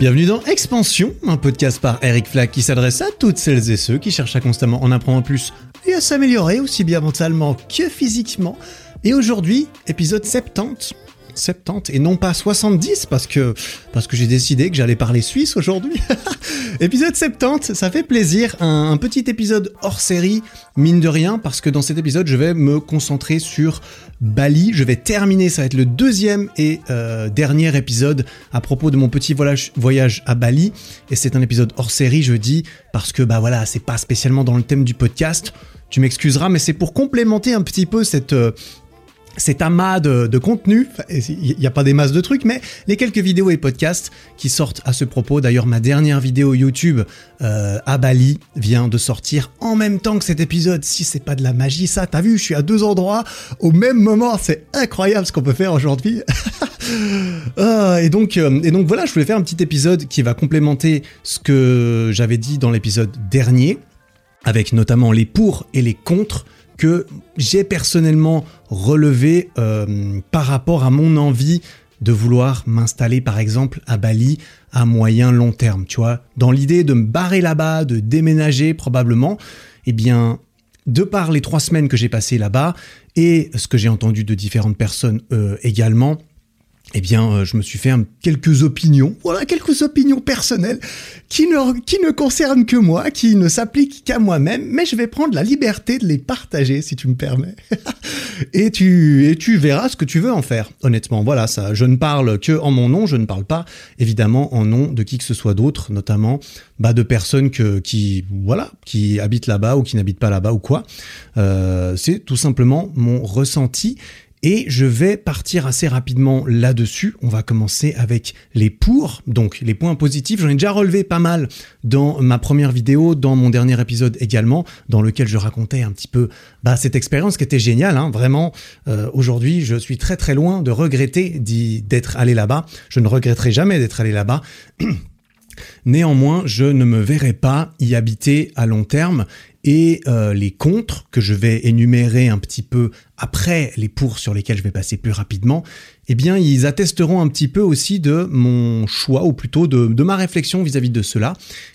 Bienvenue dans Expansion, un podcast par Eric Flack qui s'adresse à toutes celles et ceux qui cherchent à constamment en apprendre plus et à s'améliorer aussi bien mentalement que physiquement. Et aujourd'hui, épisode 70. 70 et non pas 70 parce que parce que j'ai décidé que j'allais parler suisse aujourd'hui. épisode 70, ça fait plaisir, un, un, petit épisode hors série mine de rien parce que dans cet épisode, je vais me concentrer sur Bali. Je vais terminer, ça va être le deuxième et euh, dernier épisode à propos de mon petit voyage, à Bali et c'est un épisode hors série, je dis parce que bah voilà, c'est pas spécialement dans le thème du podcast. Tu m'excuseras, mais c'est pour complémenter un petit peu cette, euh, cet amas de, de contenu, il n'y a pas des masses de trucs, mais les quelques vidéos et podcasts qui sortent à ce propos. D'ailleurs, ma dernière vidéo YouTube euh, à Bali vient de sortir en même temps que cet épisode. Si c'est pas de la magie, ça, t'as vu, je suis à deux endroits au même moment. C'est incroyable ce qu'on peut faire aujourd'hui. ah, et donc, euh, et donc voilà, je voulais faire un petit épisode qui va complémenter ce que j'avais dit dans l'épisode dernier, avec notamment les pour et les contre que j'ai personnellement relevé euh, par rapport à mon envie de vouloir m'installer par exemple à Bali à moyen long terme, tu vois, dans l'idée de me barrer là-bas, de déménager probablement, eh bien, de par les trois semaines que j'ai passées là-bas et ce que j'ai entendu de différentes personnes euh, également, eh bien, euh, je me suis fait quelques opinions, voilà, quelques opinions personnelles qui ne, concernent que moi, qui ne s'appliquent qu'à moi-même, mais je vais prendre la liberté de les partager, si tu me permets. et tu, et tu verras ce que tu veux en faire, honnêtement. Voilà, ça, je ne parle que en mon nom, je ne parle pas, évidemment, en nom de qui que ce soit d'autre, notamment, bah, de personnes que, qui, voilà, qui habitent là-bas ou qui n'habitent pas là-bas ou quoi. Euh, c'est tout simplement mon ressenti et je vais partir assez rapidement là-dessus. On va commencer avec les pour, donc les points positifs. J'en ai déjà relevé pas mal dans ma première vidéo, dans mon dernier épisode également, dans lequel je racontais un petit peu bah, cette expérience qui était géniale. Hein. Vraiment, euh, aujourd'hui, je suis très très loin de regretter d'être allé là-bas. Je ne regretterai jamais d'être allé là-bas. Néanmoins, je ne me verrai pas y habiter à long terme et euh, les contre que je vais énumérer un petit peu après les pour sur lesquels je vais passer plus rapidement, eh bien ils attesteront un petit peu aussi de mon choix ou plutôt de, ma réflexion vis-à-vis -vis de cela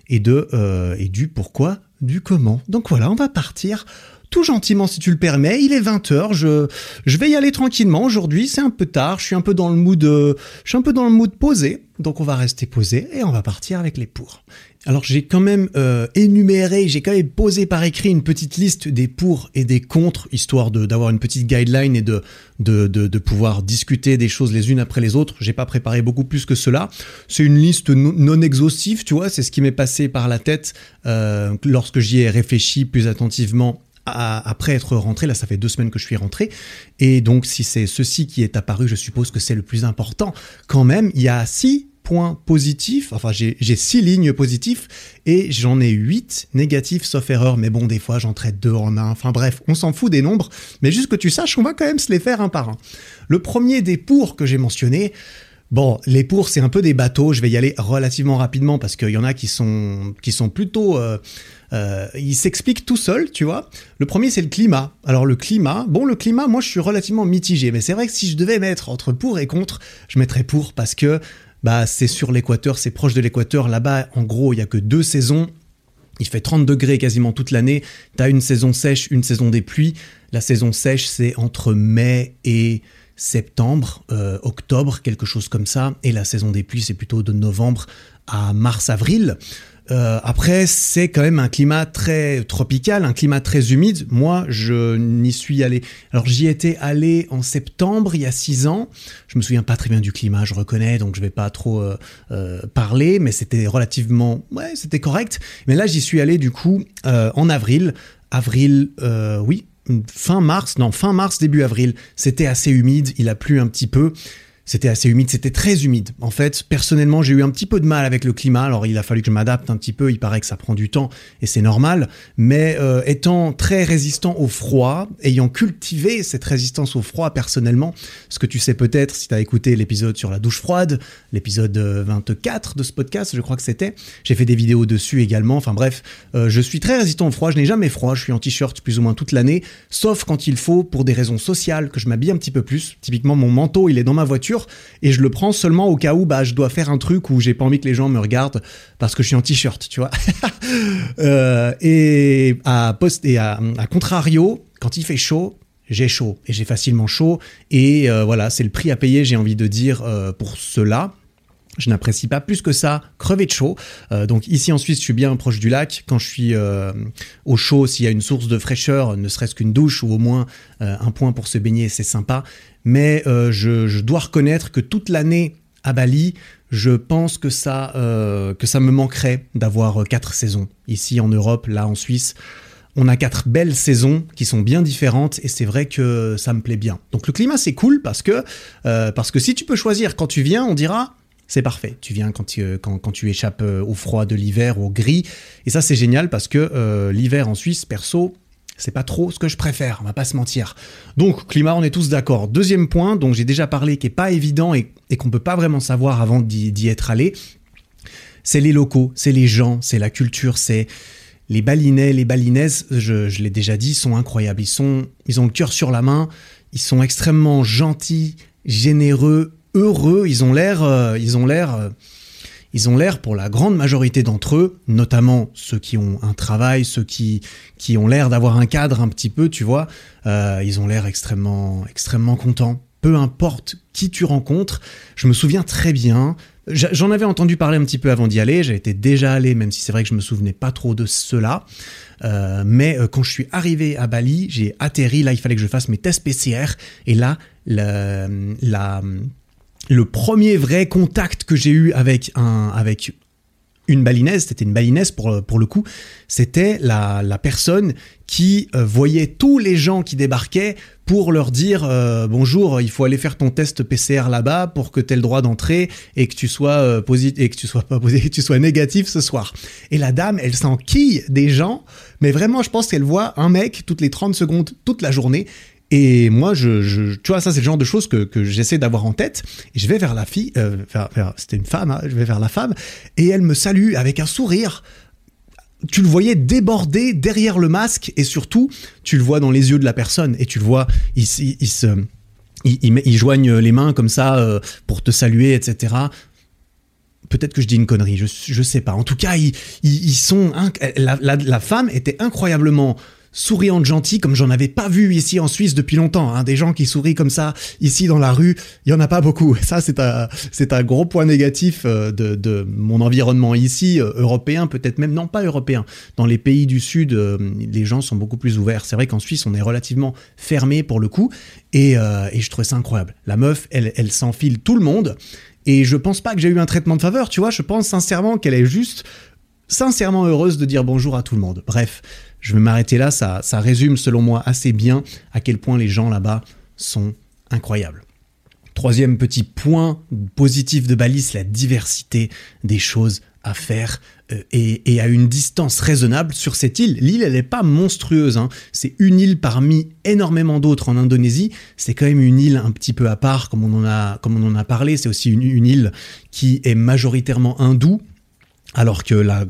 et de euh, et du pourquoi, du comment. Donc voilà, on va partir tout gentiment si tu le permets. Il est 20h, je, je vais y aller tranquillement aujourd'hui, c'est un peu tard, je suis un peu dans le mood euh, je suis un peu dans le mood posé, donc on va rester posé et on va partir avec les pour. Alors j'ai quand même euh, énuméré, j'ai quand même posé par écrit une petite liste des pour et des contre, histoire d'avoir une petite guideline et de, de, de, pouvoir discuter des choses les unes après les autres. J'ai pas préparé beaucoup plus que cela. C'est une liste non, non exhaustive, tu vois, c'est ce qui m'est passé par la tête euh, lorsque j'y ai réfléchi plus attentivement après être rentré, là ça fait deux semaines que je suis rentré, et donc si c'est ceci qui est apparu, je suppose que c'est le plus important. Quand même, il y a six positifs, enfin j'ai six lignes positives, et j'en ai huit négatifs sauf erreur, mais bon des fois j'en traite deux en un, enfin bref, on s'en fout des nombres, mais juste que tu saches, on va quand même se les faire un par un. Le premier des pour que j'ai mentionné, Bon, les pour, c'est un peu des bateaux. Je vais y aller relativement rapidement parce qu'il y en a qui sont, qui sont plutôt. Euh, euh, ils s'expliquent tout seuls, tu vois. Le premier, c'est le climat. Alors, le climat, bon, le climat, moi, je suis relativement mitigé. Mais c'est vrai que si je devais mettre entre pour et contre, je mettrais pour parce que bah, c'est sur l'équateur, c'est proche de l'équateur. Là-bas, en gros, il y a que deux saisons. Il fait 30 degrés quasiment toute l'année. T'as une saison sèche, une saison des pluies. La saison sèche, c'est entre mai et septembre, euh, octobre, quelque chose comme ça. Et la saison des pluies, c'est plutôt de novembre à mars-avril. Euh, après, c'est quand même un climat très tropical, un climat très humide. Moi, je n'y suis allé. Alors, j'y étais allé en septembre, il y a six ans. Je me souviens pas très bien du climat, je reconnais, donc je vais pas trop euh, euh, parler, mais c'était relativement, ouais, c'était correct. Mais là, j'y suis allé du coup en avril. Avril, oui, fin mars, non, fin mars, début avril, c'était assez humide, il a plu un petit peu. C'était assez humide, c'était très humide. En fait, personnellement, j'ai eu un petit peu de mal avec le climat. Alors, il a fallu que je m'adapte un petit peu. Il paraît que ça prend du temps et c'est normal. Mais euh, étant très résistant au froid, ayant cultivé cette résistance au froid personnellement, ce que tu sais peut-être si tu as écouté l'épisode sur la douche froide, l'épisode 24 de ce podcast, je crois que c'était. J'ai fait des vidéos dessus également. Enfin bref, euh, je suis très résistant au froid. Je n'ai jamais froid. Je suis en t-shirt plus ou moins toute l'année, sauf quand il faut pour des raisons sociales que je m'habille un petit peu plus. Typiquement, mon manteau, il est dans ma voiture et je le prends seulement au cas où bah, je dois faire un truc où j'ai pas envie que les gens me regardent parce que je suis en t-shirt, tu vois. Euh, et à, post et à, contrario, quand il fait chaud, j'ai chaud et j'ai facilement chaud et euh, voilà, c'est le prix à payer, j'ai envie de dire pour cela. Je n'apprécie pas plus que ça crever de chaud. Euh, donc ici en Suisse, je suis bien proche du lac. Quand je suis euh, au chaud, s'il y a une source de fraîcheur, ne serait-ce qu'une douche ou au moins euh, un point pour se baigner, c'est sympa. Mais je, dois reconnaître que toute l'année à Bali, je pense que ça, que ça me manquerait d'avoir quatre saisons. Ici en Europe, là en Suisse, on a quatre belles saisons qui sont bien différentes et c'est vrai que ça me plaît bien. Donc le climat c'est cool parce que, parce que si tu peux choisir quand tu viens, on dira c'est parfait. Tu viens quand tu, quand, tu échappes euh, au froid de l'hiver, au gris. Et ça, c'est génial parce que euh, l'hiver en Suisse, perso, c'est pas trop ce que je préfère, on va pas se mentir. Donc, climat, on est tous d'accord. Deuxième point, dont j'ai déjà parlé, qui est pas évident et, et qu'on peut pas vraiment savoir avant d'y être allé, c'est les locaux, c'est les gens, c'est la culture, c'est les balinais, les balinaises, je, l'ai déjà dit, sont incroyables. Ils, sont, ils ont le cœur sur la main, ils sont extrêmement gentils, généreux, heureux, ils ont l'air, euh, ils ont l'air, euh, ils ont l'air pour la grande majorité d'entre eux, notamment ceux qui ont un travail, ceux qui qui ont l'air d'avoir un cadre un petit peu, tu vois, euh, ils ont l'air extrêmement extrêmement contents. Peu importe qui tu rencontres, je me souviens très bien. J'en avais entendu parler un petit peu avant d'y aller. J'étais déjà allé, même si c'est vrai que je me souvenais pas trop de cela. mais quand je suis arrivé à Bali, j'ai atterri. Là, il fallait que je fasse mes tests PCR. Et là, la le premier vrai contact que j'ai eu avec un avec une balinaise, c'était une balinaise pour, pour le coup, c'était la, la, personne qui euh, voyait tous les gens qui débarquaient pour leur dire euh, bonjour, il faut aller faire ton test PCR là-bas pour que tu aies le droit d'entrer et que tu sois euh, positif et que tu sois pas positif, que tu sois négatif ce soir. Et la dame, elle s'enquille des gens, mais vraiment je pense qu'elle voit un mec toutes les 30 secondes toute la journée et moi, je, je, tu vois, ça c'est le genre de choses que, j'essaie d'avoir en tête. Et je vais vers la fille, euh, c'était une femme, hein, je vais vers la femme, et elle me salue avec un sourire. Tu le voyais déborder derrière le masque, et surtout, tu le vois dans les yeux de la personne, et tu le vois, il, il, se, il, joignent les mains comme ça euh, pour te saluer, etc. Peut-être que je dis une connerie, je, je sais pas. En tout cas, ils, sont. La femme était incroyablement souriante, gentille, comme j'en avais pas vu ici en Suisse depuis longtemps. Hein. Des gens qui sourient comme ça ici dans la rue, il y en a pas beaucoup. Ça, c'est un, gros point négatif euh, de, mon environnement ici, euh, européen, peut-être même non pas européen. Dans les pays du Sud, euh, les gens sont beaucoup plus ouverts. C'est vrai qu'en Suisse, on est relativement fermé pour le coup, et, et je trouvais ça incroyable. La meuf, elle, elle s'enfile tout le monde. Et je pense pas que j'ai eu un traitement de faveur, tu vois. Je pense sincèrement qu'elle est juste sincèrement heureuse de dire bonjour à tout le monde. Bref, je vais m'arrêter là, ça, ça résume selon moi assez bien à quel point les gens là-bas sont incroyables. Troisième petit point positif de Bali, c'est la diversité des choses à faire euh, et, à une distance raisonnable sur cette île. L'île, elle n'est pas monstrueuse, hein. c'est une île parmi énormément d'autres en Indonésie. C'est quand même une île un petit peu à part, comme on en a, parlé. C'est aussi une île qui est majoritairement hindoue alors que la,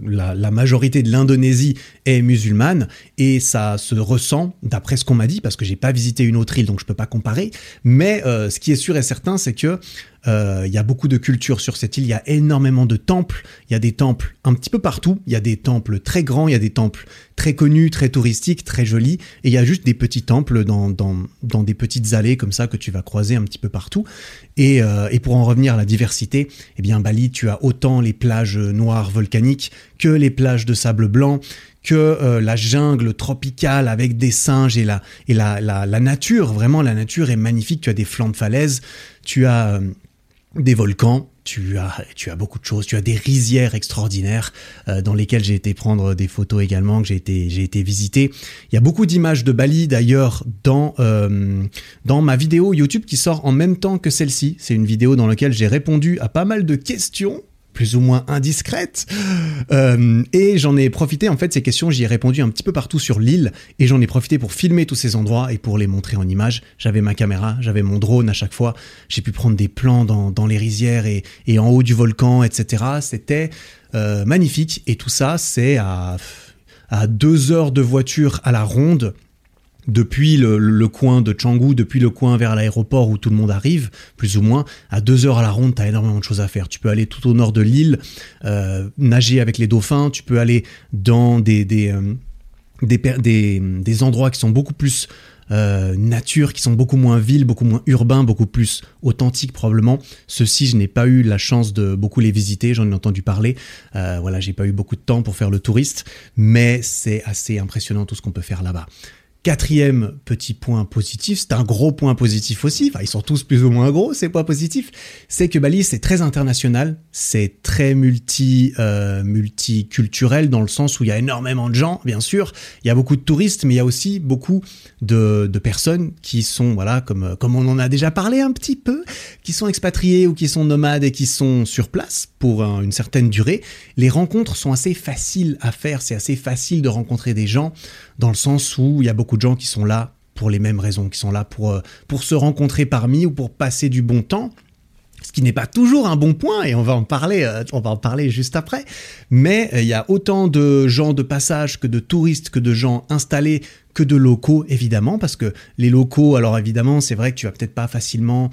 majorité de l'Indonésie est musulmane et ça se ressent d'après ce qu'on m'a dit parce que j'ai pas visité une autre île donc je peux pas comparer. Mais euh, ce qui est sûr et certain c'est que euh, il y a beaucoup de culture sur cette île, il y a énormément de temples, il y a des temples un petit peu partout, il y a des temples très grands, il y a des temples très connus, très touristiques, très jolis, et il y a juste des petits temples dans, dans, dans des petites allées comme ça que tu vas croiser un petit peu partout. Et, euh, et pour en revenir à la diversité, eh bien Bali, tu as autant les plages noires volcaniques que les plages de sable blanc, que euh, la jungle tropicale avec des singes et la, et la, la, la, nature, vraiment la nature est magnifique, tu as des flancs de falaises, tu as des volcans, tu as, tu as beaucoup de choses, tu as des rizières extraordinaires euh, dans lesquelles j'ai été prendre des photos également, que j'ai été, j'ai été visiter. Il y a beaucoup d'images de Bali d'ailleurs dans, euh, dans ma vidéo YouTube qui sort en même temps que celle-ci. C'est une vidéo dans laquelle j'ai répondu à pas mal de questions plus ou moins indiscrète. Euh, et j'en ai profité, en fait, ces questions, j'y ai répondu un petit peu partout sur l'île, et j'en ai profité pour filmer tous ces endroits et pour les montrer en images. J'avais ma caméra, j'avais mon drone à chaque fois, j'ai pu prendre des plans dans, les rizières et, et, en haut du volcan, etc. C'était euh, magnifique, et tout ça, c'est à, à deux heures de voiture à la ronde depuis le, coin de Canggu, depuis le coin vers l'aéroport où tout le monde arrive, plus ou moins, à deux heures à la ronde, tu as énormément de choses à faire. Tu peux aller tout au nord de l'île, euh, nager avec les dauphins, tu peux aller dans des, des, euh, des, des, endroits qui sont beaucoup plus euh, nature, qui sont beaucoup moins villes, beaucoup moins urbains, beaucoup plus authentiques probablement. Ceux-ci, je n'ai pas eu la chance de beaucoup les visiter, j'en ai entendu parler. Euh, voilà, j'ai pas eu beaucoup de temps pour faire le touriste, mais c'est assez impressionnant tout ce qu'on peut faire là-bas. Quatrième petit point positif, c'est un gros point positif aussi, enfin ils sont tous plus ou moins gros ces points positifs, c'est que Bali c'est très international, c'est très multi euh, multiculturel dans le sens où il y a énormément de gens, bien sûr, il y a beaucoup de touristes, mais il y a aussi beaucoup de, personnes qui sont voilà comme comme on en a déjà parlé un petit peu, qui sont expatriés ou qui sont nomades et qui sont sur place pour une certaine durée. Les rencontres sont assez faciles à faire, c'est assez facile de rencontrer des gens dans le sens où il y a beaucoup de gens qui sont là pour les mêmes raisons, qui sont là pour, euh, pour se rencontrer parmi ou pour passer du bon temps. Ce qui n'est pas toujours un bon point, et on va en parler, euh, on va en parler juste après. Mais euh, il y a autant de gens de passage que de touristes, que de gens installés, que de locaux, évidemment, parce que les locaux, alors évidemment, c'est vrai que tu vas peut-être pas facilement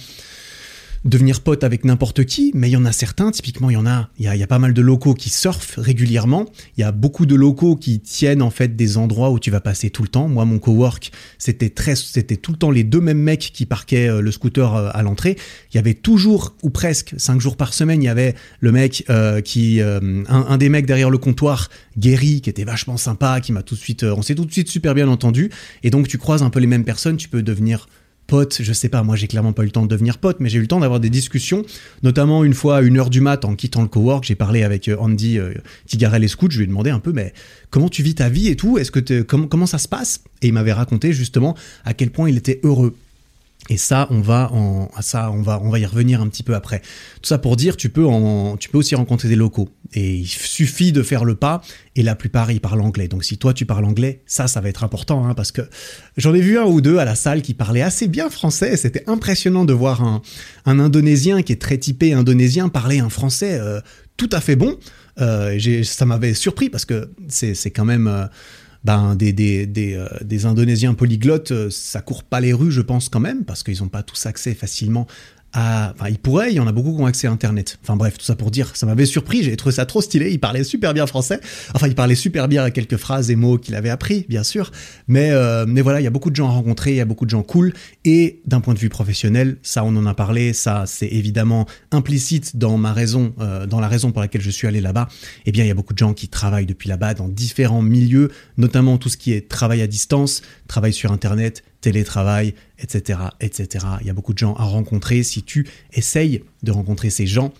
devenir pote avec n'importe qui, mais il y en a certains, typiquement il y en a, il y a, pas mal de locaux qui surfent régulièrement, il y a beaucoup de locaux qui tiennent en fait des endroits où tu vas passer tout le temps. Moi mon cowork, c'était très c'était tout le temps les deux mêmes mecs qui parquaient euh, le scooter euh, à l'entrée. Il y avait toujours ou presque cinq jours par semaine, il y avait le mec euh, qui un, des mecs derrière le comptoir, Gary, qui était vachement sympa, qui m'a tout de suite on s'est tout de suite super bien entendu et donc tu croises un peu les mêmes personnes, tu peux devenir pote, je sais pas, moi j'ai clairement pas eu le temps de devenir pote, mais j'ai eu le temps d'avoir des discussions, notamment une fois à une heure du mat en quittant le cowork, j'ai parlé avec euh, Andy euh, Tigarel et Scoot, je lui ai demandé un peu, mais comment tu vis ta vie et tout, est-ce que comment ça se passe? Et il m'avait raconté justement à quel point il était heureux et ça, on va ça, on va, on va y revenir un petit peu après. Tout ça pour dire, tu peux tu peux aussi rencontrer des locaux. Et il suffit de faire le pas. Et la plupart, ils parlent anglais. Donc si toi, tu parles anglais, ça, ça va être important, hein, parce que j'en ai vu un ou deux à la salle qui parlaient assez bien français. C'était impressionnant de voir un, Indonésien qui est très typé indonésien parler un français euh, tout à fait bon. Euh, ça m'avait surpris parce que c'est, c'est quand même. Euh, ben, des, des, des, euh, des, Indonésiens polyglottes, euh, ça court pas les rues, je pense quand même, parce qu'ils n'ont pas tous accès facilement Il pourrait, il y en a beaucoup qui ont accès à Internet. Enfin bref, tout ça pour dire, ça m'avait surpris, j'ai trouvé ça trop stylé, il parlait super bien français. Enfin, il parlait super bien à quelques phrases et mots qu'il avait appris, bien sûr. Mais, euh, mais voilà, il y a beaucoup de gens à rencontrer, il y a beaucoup de gens cool. Et d'un point de vue professionnel, ça on en a parlé, ça c'est évidemment implicite dans ma raison, euh, dans la raison pour laquelle je suis allé là-bas. Eh bien, il y a beaucoup de gens qui travaillent depuis là-bas dans différents milieux, notamment tout ce qui est travail à distance, travail sur Internet, télétravail, etc., etc. Il y a beaucoup de gens à rencontrer si tu essayes de rencontrer ces gens.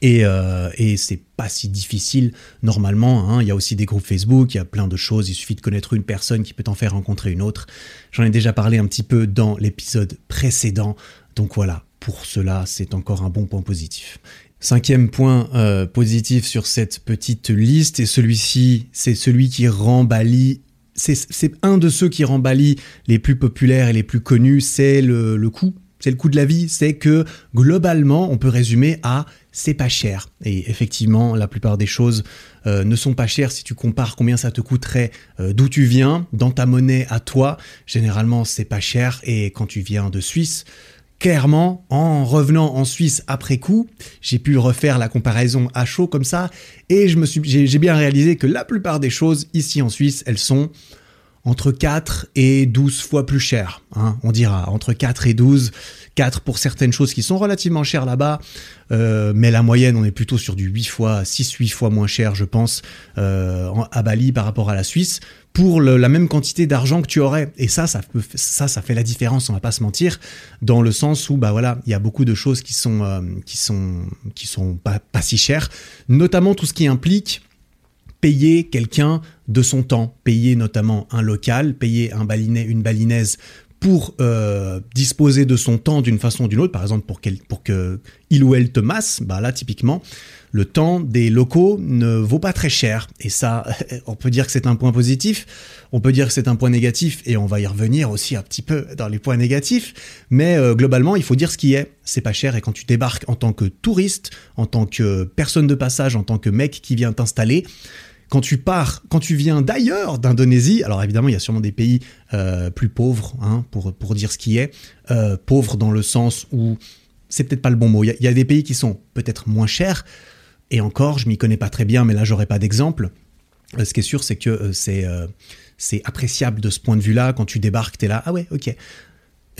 Et, euh, et c'est pas si difficile normalement. Hein. Il y a aussi des groupes Facebook, il y a plein de choses. Il suffit de connaître une personne qui peut t'en faire rencontrer une autre. J'en ai déjà parlé un petit peu dans l'épisode précédent. Donc voilà, pour cela, c'est encore un bon point positif. Cinquième point euh, positif sur cette petite liste, et celui-ci, c'est celui qui rend Bali c'est un de ceux qui rend Bali les plus populaires et les plus connus, c'est le, coût. C'est le coût de la vie, c'est que globalement, on peut résumer à c'est pas cher. Et effectivement, la plupart des choses euh, ne sont pas chères si tu compares combien ça te coûterait euh, d'où tu viens, dans ta monnaie à toi. Généralement, c'est pas cher. Et quand tu viens de Suisse, clairement, en revenant en Suisse après coup, j'ai pu refaire la comparaison à chaud comme ça, et j'ai bien réalisé que la plupart des choses ici en Suisse, elles sont entre 4 et 12 fois plus chères. Hein, on dira entre 4 et 12. 4 pour certaines choses qui sont relativement chères là-bas, euh, mais la moyenne, on est plutôt sur du 8 fois, 6-8 fois moins cher, je pense, euh, à Bali par rapport à la Suisse pour la même quantité d'argent que tu aurais. Et ça, ça, ça, ça fait la différence, on va pas se mentir, dans le sens où, bah voilà, il y a beaucoup de choses qui sont, euh, qui sont, qui sont pas, pas si chères, notamment tout ce qui implique payer quelqu'un de son temps, payer notamment un local, payer un balinais, une balinaise pour euh, disposer de son temps d'une façon ou d'une autre, par exemple pour, pour que il ou elle te masse, bah là typiquement, le temps des locaux ne vaut pas très cher. Et ça, on peut dire que c'est un point positif, on peut dire que c'est un point négatif, et on va y revenir aussi un petit peu dans les points négatifs, mais euh, globalement, il faut dire ce qui est, c'est pas cher, et quand tu débarques en tant que touriste, en tant que personne de passage, en tant que mec qui vient t'installer, quand tu pars, quand tu viens d'ailleurs d'Indonésie, alors évidemment, il y a sûrement des pays euh, plus pauvres, hein, pour, pour dire ce qui est, euh, pauvres dans le sens où c'est peut-être pas le bon mot. Il y, a des pays qui sont peut-être moins chers, et encore, je m'y connais pas très bien, mais là, j'aurais pas d'exemple. Euh, ce qui est sûr, c'est que c'est c'est appréciable de ce point de vue-là. Quand tu débarques, tu es là, ah ouais, ok.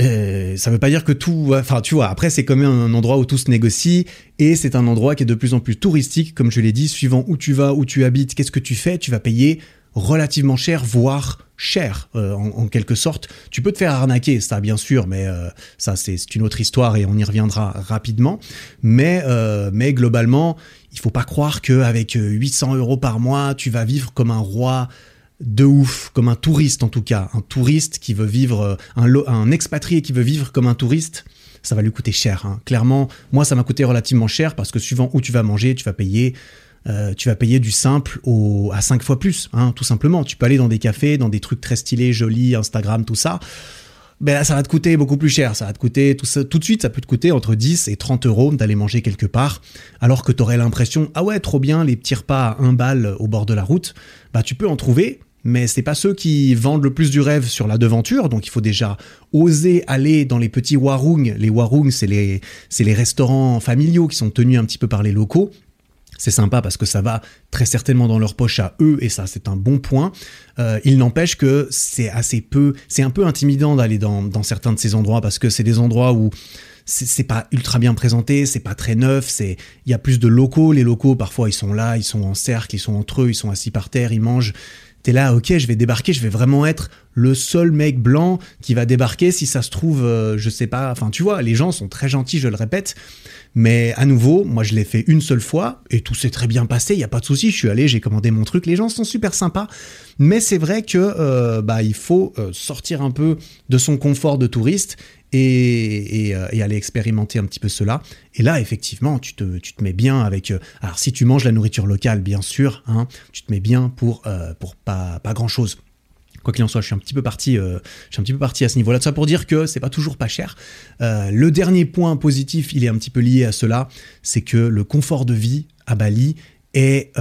Euh, ça veut pas dire que tout, enfin tu vois, après c'est quand même un endroit où tout se négocie et c'est un endroit qui est de plus en plus touristique, comme je l'ai dit, suivant où tu vas, où tu habites, qu'est-ce que tu fais, tu vas payer relativement cher, voire cher euh, en, quelque sorte. Tu peux te faire arnaquer, ça bien sûr, mais euh, ça c'est une autre histoire et on y reviendra rapidement. Mais, mais globalement, il faut pas croire qu'avec 800 euros par mois, tu vas vivre comme un roi de ouf, comme un touriste en tout cas, un touriste qui veut vivre, un, un expatrié qui veut vivre comme un touriste, ça va lui coûter cher. Hein. Clairement, moi ça m'a coûté relativement cher parce que suivant où tu vas manger, tu vas payer, euh, tu vas payer du simple au, à 5 fois plus, hein, tout simplement. Tu peux aller dans des cafés, dans des trucs très stylés, jolis, Instagram, tout ça. Ben là, ça va te coûter beaucoup plus cher. Ça va te coûter tout de suite, ça peut te coûter entre 10 et 30 euros d'aller manger quelque part, alors que tu aurais l'impression, ah ouais, trop bien, les petits repas à 1 balle au bord de la route. Bah, tu peux en trouver, mais c'est pas ceux qui vendent le plus du rêve sur la devanture, donc il faut déjà oser aller dans les petits warung. Les warung, c'est les, les restaurants familiaux qui sont tenus un petit peu par les locaux. C'est sympa parce que ça va très certainement dans leur poche à eux et ça c'est un bon point. Euh, il n'empêche que c'est assez peu, c'est un peu intimidant d'aller dans, dans certains de ces endroits parce que c'est des endroits où c'est pas ultra bien présenté, c'est pas très neuf, c'est il y a plus de locaux, les locaux parfois ils sont là, ils sont en cercle, ils sont entre eux, ils sont assis par terre, ils mangent t'es là, ok, je vais débarquer, je vais vraiment être le seul mec blanc qui va débarquer. Si ça se trouve, euh, je sais pas. Enfin, tu vois, les gens sont très gentils, je le répète. Mais à nouveau, moi, je l'ai fait une seule fois et tout s'est très bien passé. Il y a pas de souci. Je suis allé, j'ai commandé mon truc. Les gens sont super sympas. Mais c'est vrai que euh, bah il faut euh, sortir un peu de son confort de touriste et, euh, et, aller expérimenter un petit peu cela. Et là, effectivement, tu te, tu te mets bien avec. Euh, alors, si tu manges la nourriture locale, bien sûr, hein, tu te mets bien pour, euh, pour pas, pas grand chose. Quoi qu'il en soit, je suis un petit peu parti, un petit peu parti à ce niveau-là. Tout ça pour dire que c'est pas toujours pas cher. le dernier point positif, il est un petit peu lié à cela, c'est que le confort de vie à Bali est,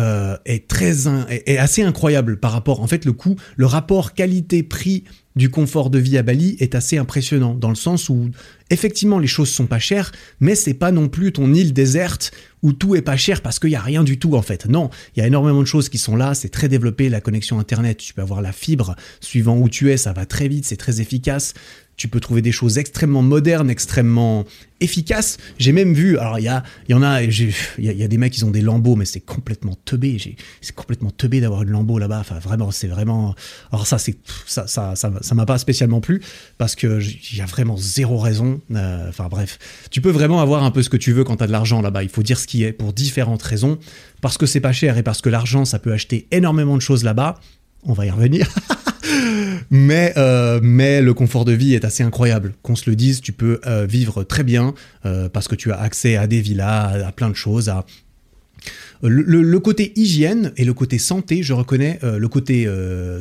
est très est assez incroyable par rapport en fait le coût le rapport qualité prix du confort de vie à Bali est assez impressionnant, dans le sens où effectivement les choses sont pas chères, mais c'est pas non plus ton île déserte où tout est pas cher parce qu'il y a rien du tout en fait. Non, il y a énormément de choses qui sont là, c'est très développé, la connexion internet, tu peux avoir la fibre, suivant où tu es, ça va très vite, c'est très efficace tu peux trouver des choses extrêmement modernes, extrêmement efficaces. J'ai même vu, alors il y, a, y en a, il y, a, des mecs qui ont des lambeaux, mais c'est complètement teubé. C'est complètement teubé d'avoir une lambeau là-bas. Enfin, vraiment, c'est vraiment. Alors ça, c'est ça, ça, ça, m'a pas spécialement plu parce que il y a vraiment zéro raison. Euh, enfin bref, tu peux vraiment avoir un peu ce que tu veux quand tu as de l'argent là-bas. Il faut dire ce qui est pour différentes raisons, parce que c'est pas cher et parce que l'argent, ça peut acheter énormément de choses là-bas. On va y revenir. mais, euh, mais le confort de vie est assez incroyable. Qu'on se le dise, tu peux euh, vivre très bien euh, parce que tu as accès à des villas, à, plein de choses, à le, côté hygiène et le côté santé, je reconnais le côté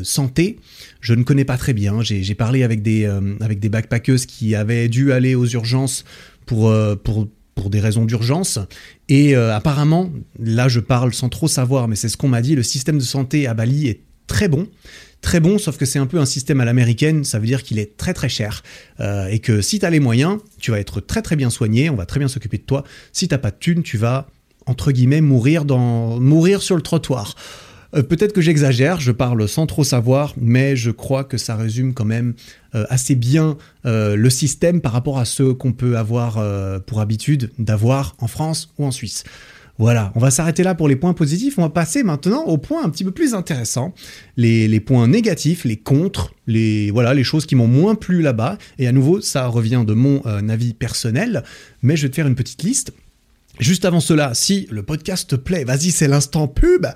santé, je ne connais pas très bien. J'ai parlé avec des, avec des backpackeuses qui avaient dû aller aux urgences pour, pour, pour des raisons d'urgence. Et apparemment, là je parle sans trop savoir, mais c'est ce qu'on m'a dit, le système de santé à Bali est très bon très bon, sauf que c'est un peu un système à l'américaine, ça veut dire qu'il est très très cher, euh, et que si tu as les moyens, tu vas être très très bien soigné, on va très bien s'occuper de toi. Si t'as pas de thunes, tu vas, entre guillemets, mourir, dans... mourir sur le trottoir. Euh, peut-être que j'exagère, je parle sans trop savoir, mais je crois que ça résume quand même euh, assez bien le système par rapport à ce qu'on peut avoir pour habitude d'avoir en France ou en Suisse. Voilà, on va s'arrêter là pour les points positifs. On va passer maintenant aux points un petit peu plus intéressants, les, points négatifs, les contres, les voilà, les choses qui m'ont moins plu là-bas. Et à nouveau, ça revient de mon euh, avis personnel, mais je vais te faire une petite liste. Juste avant cela, si le podcast te plaît, vas-y, c'est l'instant pub.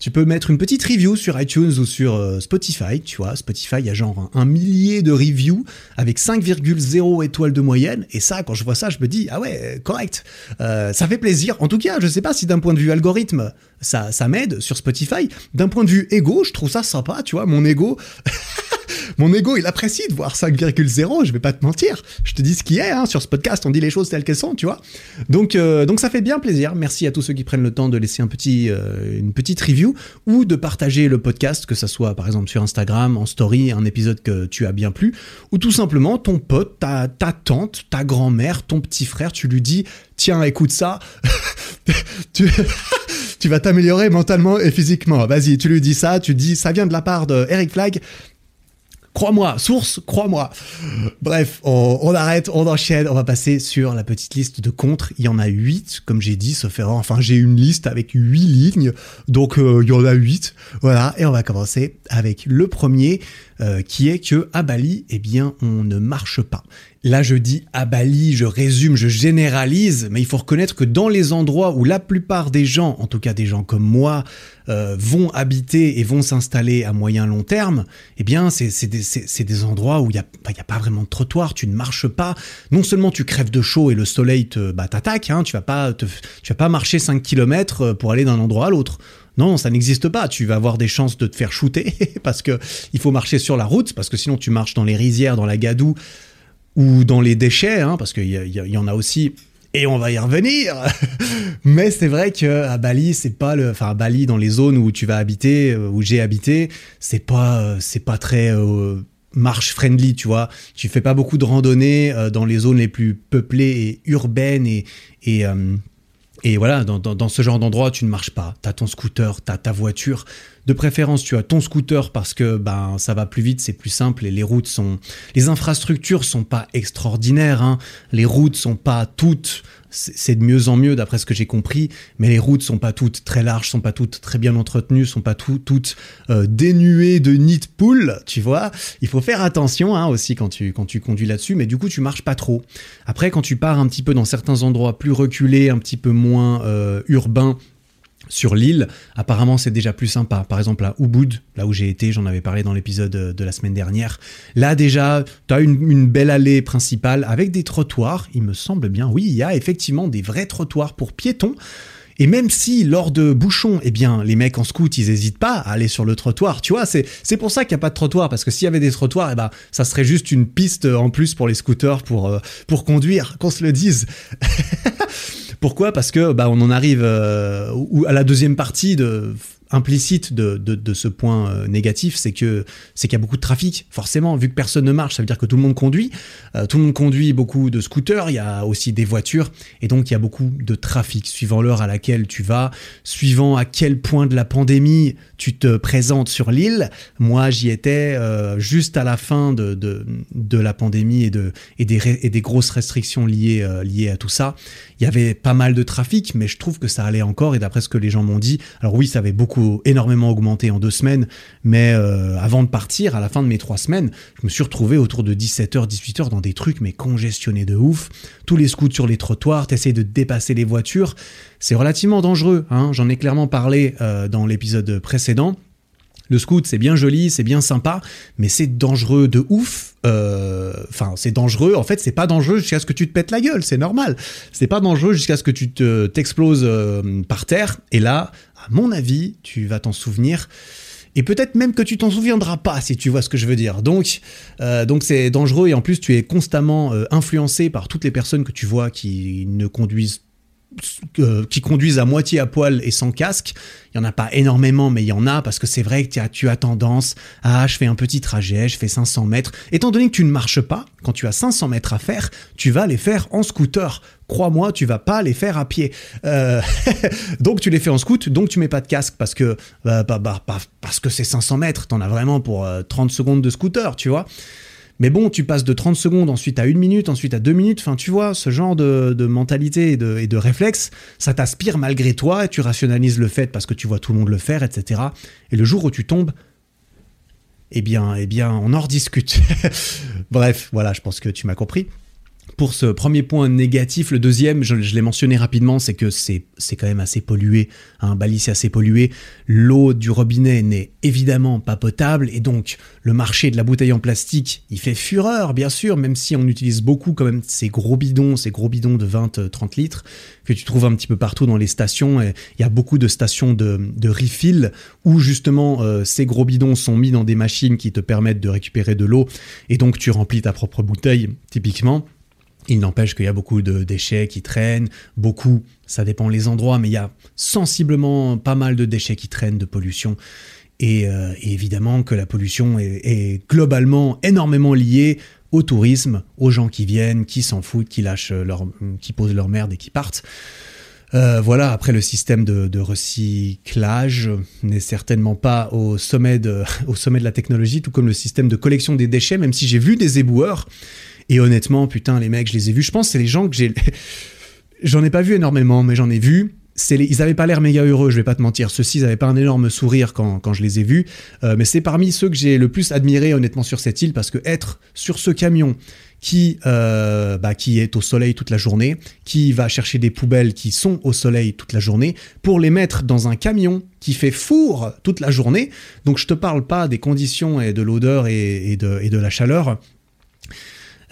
Tu peux mettre une petite review sur iTunes ou sur euh, Spotify. Tu vois, Spotify, a genre un, millier de reviews avec 5,0 étoiles de moyenne. Et ça, quand je vois ça, je me dis, ah ouais, correct. Euh, ça fait plaisir. En tout cas, je sais pas si d'un point de vue algorithme, ça, ça m'aide sur Spotify. D'un point de vue égo, je trouve ça sympa, tu vois, mon ego. Mon ego, il apprécie de voir 5,0, je vais pas te mentir. Je te dis ce qui est, hein, sur ce podcast, on dit les choses telles qu'elles sont, tu vois. Donc, euh, donc ça fait bien plaisir. Merci à tous ceux qui prennent le temps de laisser un petit, euh, une petite review ou de partager le podcast, que ça soit par exemple sur Instagram, en story, un épisode que tu as bien plu, ou tout simplement ton pote, ta, ta tante, ta grand-mère, ton petit frère, tu lui dis, tiens, écoute ça, tu, tu vas t'améliorer mentalement et physiquement. Vas-y, tu lui dis ça, tu dis, ça vient de la part de Eric. Crois-moi, source, crois-moi. Bref, on, arrête, on enchaîne, on va passer sur la petite liste de contres. Il y en a 8, comme j'ai dit, sauf erreur. Enfin, j'ai une liste avec 8 lignes, donc euh, il y en a 8. Voilà, et on va commencer avec le premier, euh, qui est que à Bali, eh bien, on ne marche pas. Là, je dis à Bali, je résume, je généralise, mais il faut reconnaître que dans les endroits où la plupart des gens, en tout cas des gens comme moi, euh, vont habiter et vont s'installer à moyen long terme, eh bien, c'est des, des, endroits où il n'y a, bah, a, pas vraiment de trottoir, tu ne marches pas. Non seulement tu crèves de chaud et le soleil te bah, t'attaque, hein, tu vas pas tu vas pas marcher 5 km euh, pour aller d'un endroit à l'autre. Non, ça n'existe pas. Tu vas avoir des chances de te faire shooter parce que il faut marcher sur la route, parce que sinon tu marches dans les rizières, dans la gadoue ou dans les déchets, hein, parce qu'il y, en a aussi. Et on va y revenir. Mais c'est vrai que à Bali, c'est pas le, enfin Bali dans les zones où tu vas habiter, euh, où j'ai habité, c'est pas, euh, c'est pas très euh, marche friendly, tu vois. Tu fais pas beaucoup de randonnées dans les zones les plus peuplées et urbaines et, et et voilà, dans, dans, ce genre d'endroit, tu ne marches pas. Tu as ton scooter, tu as ta voiture. De préférence, tu as ton scooter parce que ben ça va plus vite, c'est plus simple et les routes sont les infrastructures sont pas extraordinaires hein. Les routes sont pas toutes c'est de mieux en mieux d'après ce que j'ai compris, mais les routes sont pas toutes très larges, sont pas toutes très bien entretenues, sont pas toutes euh, dénuées de nid de poule, tu vois. Il faut faire attention hein, aussi quand tu, quand tu conduis là-dessus, mais du coup tu marches pas trop. Après quand tu pars un petit peu dans certains endroits plus reculés, un petit peu moins euh, urbains, sur l'île, apparemment c'est déjà plus sympa. Par exemple à Ubud, là où j'ai été, j'en avais parlé dans l'épisode de la semaine dernière. Là déjà, tu as une, belle allée principale avec des trottoirs, il me semble bien. Oui, il y a effectivement des vrais trottoirs pour piétons. Et même si lors de bouchons, eh bien, les mecs en scout, ils hésitent pas à aller sur le trottoir, tu vois, c'est, c'est pour ça qu'il n'y a pas de trottoir, parce que s'il y avait des trottoirs, eh ben, ça serait juste une piste en plus pour les scooters pour, euh, pour conduire, qu'on se le dise. Pourquoi? Parce que bah, on en arrive euh, à la deuxième partie de implicite de, de, ce point euh, négatif, c'est que c'est qu'il y a beaucoup de trafic. Forcément, vu que personne ne marche, ça veut dire que tout le monde conduit. Euh, tout le monde conduit beaucoup de scooters. Il y a aussi des voitures, et donc il y a beaucoup de trafic. Suivant l'heure à laquelle tu vas, suivant à quel point de la pandémie tu te présentes sur l'île. Moi, j'y étais euh, juste à la fin de, de, la pandémie et, de, et, des, et des grosses restrictions liées, liées à tout ça. Il y avait pas mal de trafic, mais je trouve que ça allait encore. Et d'après ce que les gens m'ont dit, alors oui, ça avait beaucoup énormément augmenté en deux semaines, mais euh, avant de partir, à la fin de mes trois semaines, je me suis retrouvé autour de 17h, 18h dans des trucs mais congestionnés de ouf. Tous les scouts sur les trottoirs, t'essayes de dépasser les voitures. C'est relativement dangereux, hein. j'en ai clairement parlé euh, dans l'épisode précédent. Le scout, c'est bien joli, c'est bien sympa, mais c'est dangereux de ouf. Euh, enfin, c'est dangereux. En fait, c'est pas dangereux jusqu'à ce que tu te pètes la gueule, c'est normal. C'est pas dangereux jusqu'à ce que tu te t'exploses par terre. Et là, mon avis, tu vas t'en souvenir. Et peut-être même que tu t'en souviendras pas, si tu vois ce que je veux dire. Donc, euh, donc c'est dangereux et en plus tu es constamment euh, influencé par toutes les personnes que tu vois qui ne conduisent qui conduisent à moitié à poil et sans casque. Il y en a pas énormément, mais il y en a parce que c'est vrai que as, tu as tendance à, je fais un petit trajet, je fais 500 mètres. Étant donné que tu ne marches pas, quand tu as 500 mètres à faire, tu vas les faire en scooter. Crois-moi, tu vas pas les faire à pied. Euh, donc tu les fais en scoot, donc tu mets pas de casque parce que bah, bah, bah, parce que c'est 500 mètres. T'en as vraiment pour 30 euh, secondes de scooter, tu vois. Mais bon, tu passes de 30 secondes, ensuite à 1 minute, ensuite à 2 minutes. Enfin, tu vois, ce genre de, mentalité et de, et de réflexe, ça t'aspire malgré toi et tu rationalises le fait parce que tu vois tout le monde le faire, etc. Et le jour où tu tombes, eh bien, eh bien, on en rediscute. Bref, voilà, je pense que tu m'as compris. Pour ce premier point négatif. Le deuxième, je, l'ai mentionné rapidement, c'est que c'est, quand même assez pollué. Un hein, assez pollué. L'eau du robinet n'est évidemment pas potable. Et donc, le marché de la bouteille en plastique, il fait fureur, bien sûr, même si on utilise beaucoup quand même ces gros bidons, ces gros bidons de 20-30 litres que tu trouves un petit peu partout dans les stations. Et il y a beaucoup de stations de, de refill où justement euh, ces gros bidons sont mis dans des machines qui te permettent de récupérer de l'eau. Et donc, tu remplis ta propre bouteille, typiquement. Il n'empêche qu'il y a beaucoup de déchets qui traînent, beaucoup, ça dépend les endroits, mais il y a sensiblement pas mal de déchets qui traînent, de pollution. Et, euh, évidemment que la pollution est, globalement énormément liée au tourisme, aux gens qui viennent, qui s'en foutent, qui lâchent leur, qui posent leur merde et qui partent. Euh, voilà, après le système de, recyclage n'est certainement pas au sommet, de, au sommet de la technologie, tout comme le système de collection des déchets, même si j'ai vu des éboueurs et honnêtement, putain, les mecs, je les ai vus. Je pense que c'est les gens que j'ai. j'en ai pas vu énormément, mais j'en ai vu. Ils avaient pas l'air méga heureux, je vais pas te mentir. Ceux-ci, ils avaient pas un énorme sourire quand, quand je les ai vus. Euh, mais c'est parmi ceux que j'ai le plus admiré, honnêtement, sur cette île, parce que être sur ce camion qui, euh, bah, qui est au soleil toute la journée, qui va chercher des poubelles qui sont au soleil toute la journée, pour les mettre dans un camion qui fait four toute la journée. Donc je te parle pas des conditions et de l'odeur et, de, et de la chaleur.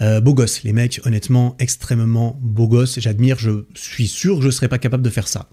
Euh, beau gosse, les mecs, honnêtement, extrêmement beau gosse. J'admire, je suis sûr que je serais pas capable de faire ça.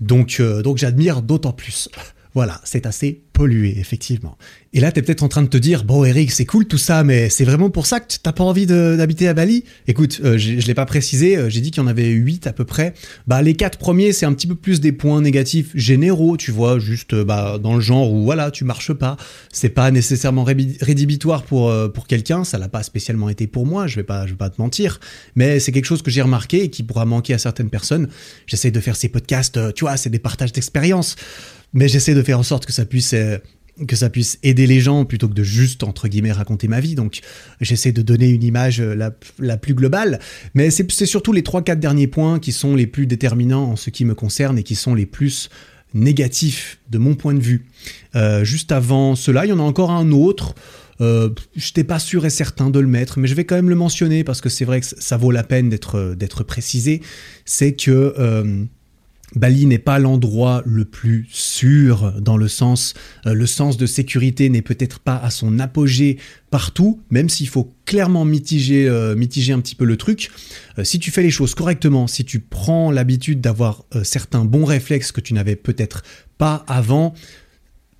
Donc, euh, donc j'admire d'autant plus. Voilà, c'est assez pollué, effectivement. Et là, tu es peut-être en train de te dire, bon Eric, c'est cool tout ça, mais c'est vraiment pour ça que t'as pas envie d'habiter à Bali? Écoute, euh, je l'ai pas précisé, euh, j'ai dit qu'il y en avait 8 à peu près. Bah, les quatre premiers, c'est un petit peu plus des points négatifs généraux, tu vois, juste euh, bah, dans le genre où voilà, tu marches pas. C'est pas nécessairement rédhibitoire pour, pour quelqu'un, ça l'a pas spécialement été pour moi, je vais pas, je vais pas te mentir, mais c'est quelque chose que j'ai remarqué et qui pourra manquer à certaines personnes. J'essaie de faire ces podcasts, tu vois, c'est des partages d'expérience mais j'essaie de faire en sorte que ça puisse euh, que ça puisse aider les gens plutôt que de juste entre guillemets raconter ma vie. Donc j'essaie de donner une image euh, la, plus globale, mais c'est surtout les trois quatre derniers points qui sont les plus déterminants en ce qui me concerne et qui sont les plus négatifs de mon point de vue. Euh, juste avant cela, il y en a encore un autre. Je n'étais pas sûr et certain de le mettre, mais je vais quand même le mentionner parce que c'est vrai que ça vaut la peine d'être précisé. C'est que Bali n'est pas l'endroit le plus sûr dans le sens, euh, le sens de sécurité n'est peut-être pas à son apogée partout, même s'il faut clairement mitiger, euh, un petit peu le truc. Euh, si tu fais les choses correctement, si tu prends l'habitude d'avoir certains bons réflexes que tu n'avais peut-être pas avant,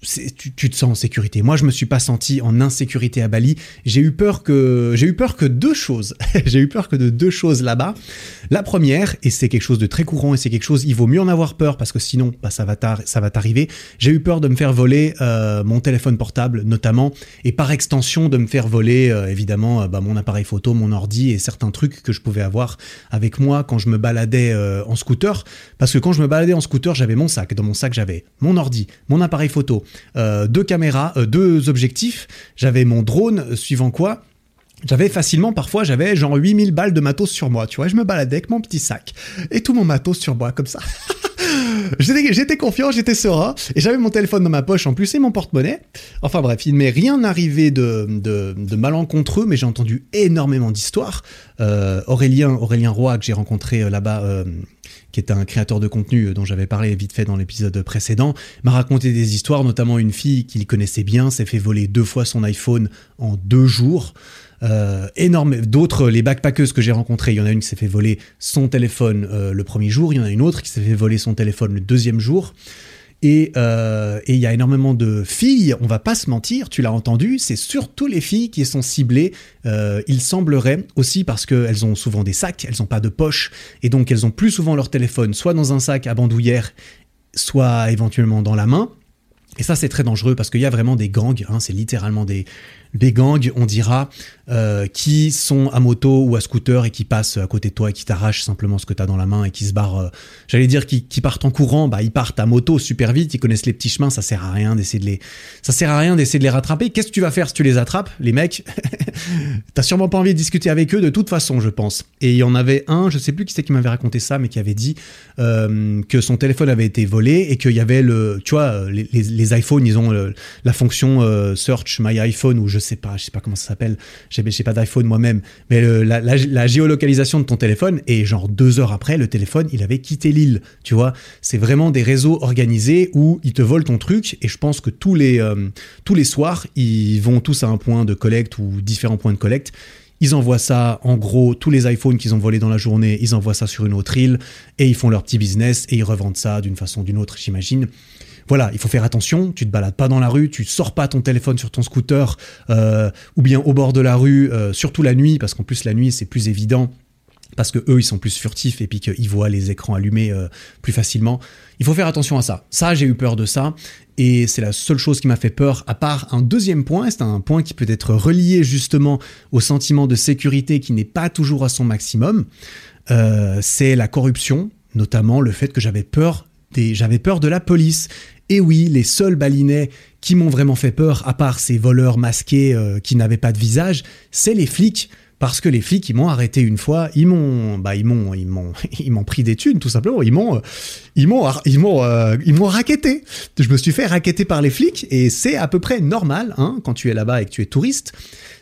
tu, te sens en sécurité. Moi, je me suis pas senti en insécurité à Bali. J'ai eu peur que j'ai eu peur que deux choses. j'ai eu peur que de deux choses là-bas. La première, et c'est quelque chose de très courant et c'est quelque chose, il vaut mieux en avoir peur parce que sinon, bah, ça va ça va t'arriver. J'ai eu peur de me faire voler euh, mon téléphone portable, notamment, et par extension de me faire voler euh, évidemment euh, bah, mon appareil photo, mon ordi et certains trucs que je pouvais avoir avec moi quand je me baladais en scooter. Parce que quand je me baladais en scooter, j'avais mon sac. Dans mon sac, j'avais mon ordi, mon appareil photo, euh, deux caméras, euh, deux objectifs. J'avais mon drone, euh, suivant quoi j'avais facilement, parfois, j'avais genre 8000 balles de matos sur moi, tu vois. Je me baladais avec mon petit sac et tout mon matos sur moi, comme ça. j'étais confiant, j'étais serein, et j'avais mon téléphone dans ma poche en plus et mon porte-monnaie. Enfin bref, il ne m'est rien arrivé de, de, malencontreux, mais j'ai entendu énormément d'histoires. Aurélien, Aurélien Roy, que j'ai rencontré là-bas qui est un créateur de contenu dont j'avais parlé vite fait dans l'épisode précédent, m'a raconté des histoires, notamment une fille qu'il connaissait bien s'est fait voler deux fois son iPhone en deux jours. Euh, énorme. D'autres, les backpackers que j'ai rencontrés, il y en a une qui s'est fait voler son téléphone euh, le premier jour, il y en a une autre qui s'est fait voler son téléphone le deuxième jour. Euh, et il y a énormément de filles, on va pas se mentir, tu l'as entendu, c'est surtout les filles qui sont ciblées. Euh, il semblerait aussi parce qu'elles ont souvent des sacs, elles n'ont pas de poche, et donc elles ont plus souvent leur téléphone soit dans un sac à bandoulière, soit éventuellement dans la main. Et ça, c'est très dangereux parce qu'il y a vraiment des gangs, hein, c'est littéralement des, des gangs, on dira, euh, qui sont à moto ou à scooter et qui passent à côté de toi et qui t'arrachent simplement ce que tu as dans la main et qui se barrent, euh, j'allais dire qui, partent en courant, bah ils partent à moto super vite, ils connaissent les petits chemins, ça sert à rien d'essayer de les ça sert à rien d'essayer de les rattraper. Qu'est-ce que tu vas faire si tu les attrapes, les mecs T'as sûrement pas envie de discuter avec eux de toute façon, je pense. Et il y en avait un, je sais plus qui c'était qui m'avait raconté ça, mais qui avait dit euh, que son téléphone avait été volé et qu'il y avait le tu vois les, les, iPhones, ils ont la fonction search my iPhone ou je sais pas, je sais pas comment ça s'appelle, j'ai pas d'iPhone moi-même, mais la, la, géolocalisation de ton téléphone, et genre deux heures après, le téléphone, il avait quitté l'île, tu vois. C'est vraiment des réseaux organisés où ils te volent ton truc, et je pense que tous les, euh, tous les soirs, ils vont tous à un point de collecte ou différents points de collecte. Ils envoient ça, en gros, tous les iPhones qu'ils ont volés dans la journée, ils envoient ça sur une autre île, et ils font leur petit business, et ils revendent ça d'une façon ou d'une autre, j'imagine voilà, il faut faire attention. Tu te balades pas dans la rue, tu sors pas ton téléphone sur ton scooter euh, ou bien au bord de la rue, euh, surtout la nuit, parce qu'en plus la nuit c'est plus évident parce que eux ils sont plus furtifs et puis qu'ils voient les écrans allumés euh, plus facilement. Il faut faire attention à ça. Ça, j'ai eu peur de ça et c'est la seule chose qui m'a fait peur. À part un deuxième point, c'est un point qui peut être relié justement au sentiment de sécurité qui n'est pas toujours à son maximum. c'est la corruption, notamment le fait que j'avais peur j'avais peur de la police. Et oui, les seuls balinets qui m'ont vraiment fait peur, à part ces voleurs masqués euh, qui n'avaient pas de visage, c'est les flics. Parce que les flics, ils m'ont arrêté une fois, ils m'ont, bah, ils m'ont, ils m'ont, ils m'ont pris des thunes, tout simplement. Ils m'ont, ils m'ont, ils m'ont, euh, ils m'ont raquetté. Je me suis fait raqueter par les flics et c'est à peu près normal, hein, quand tu es là-bas et que tu es touriste.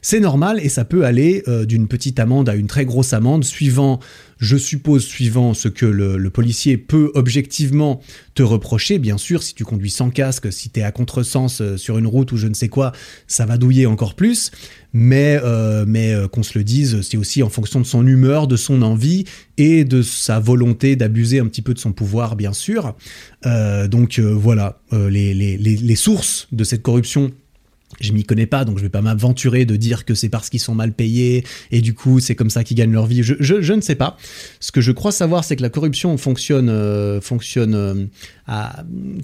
C'est normal et ça peut aller euh, d'une petite amende à une très grosse amende, suivant je suppose, suivant ce que le, policier peut objectivement te reprocher, bien sûr, si tu conduis sans casque, si tu es à contresens euh, sur une route ou je ne sais quoi, ça va douiller encore plus. Mais, euh, mais euh, qu'on se le dise, c'est aussi en fonction de son humeur, de son envie et de sa volonté d'abuser un petit peu de son pouvoir, bien sûr. donc voilà, les, les sources de cette corruption je m'y connais pas, donc je vais pas m'aventurer de dire que c'est parce qu'ils sont mal payés et du coup c'est comme ça qu'ils gagnent leur vie. Je, je, ne sais pas. Ce que je crois savoir, c'est que la corruption fonctionne, euh, fonctionne, euh,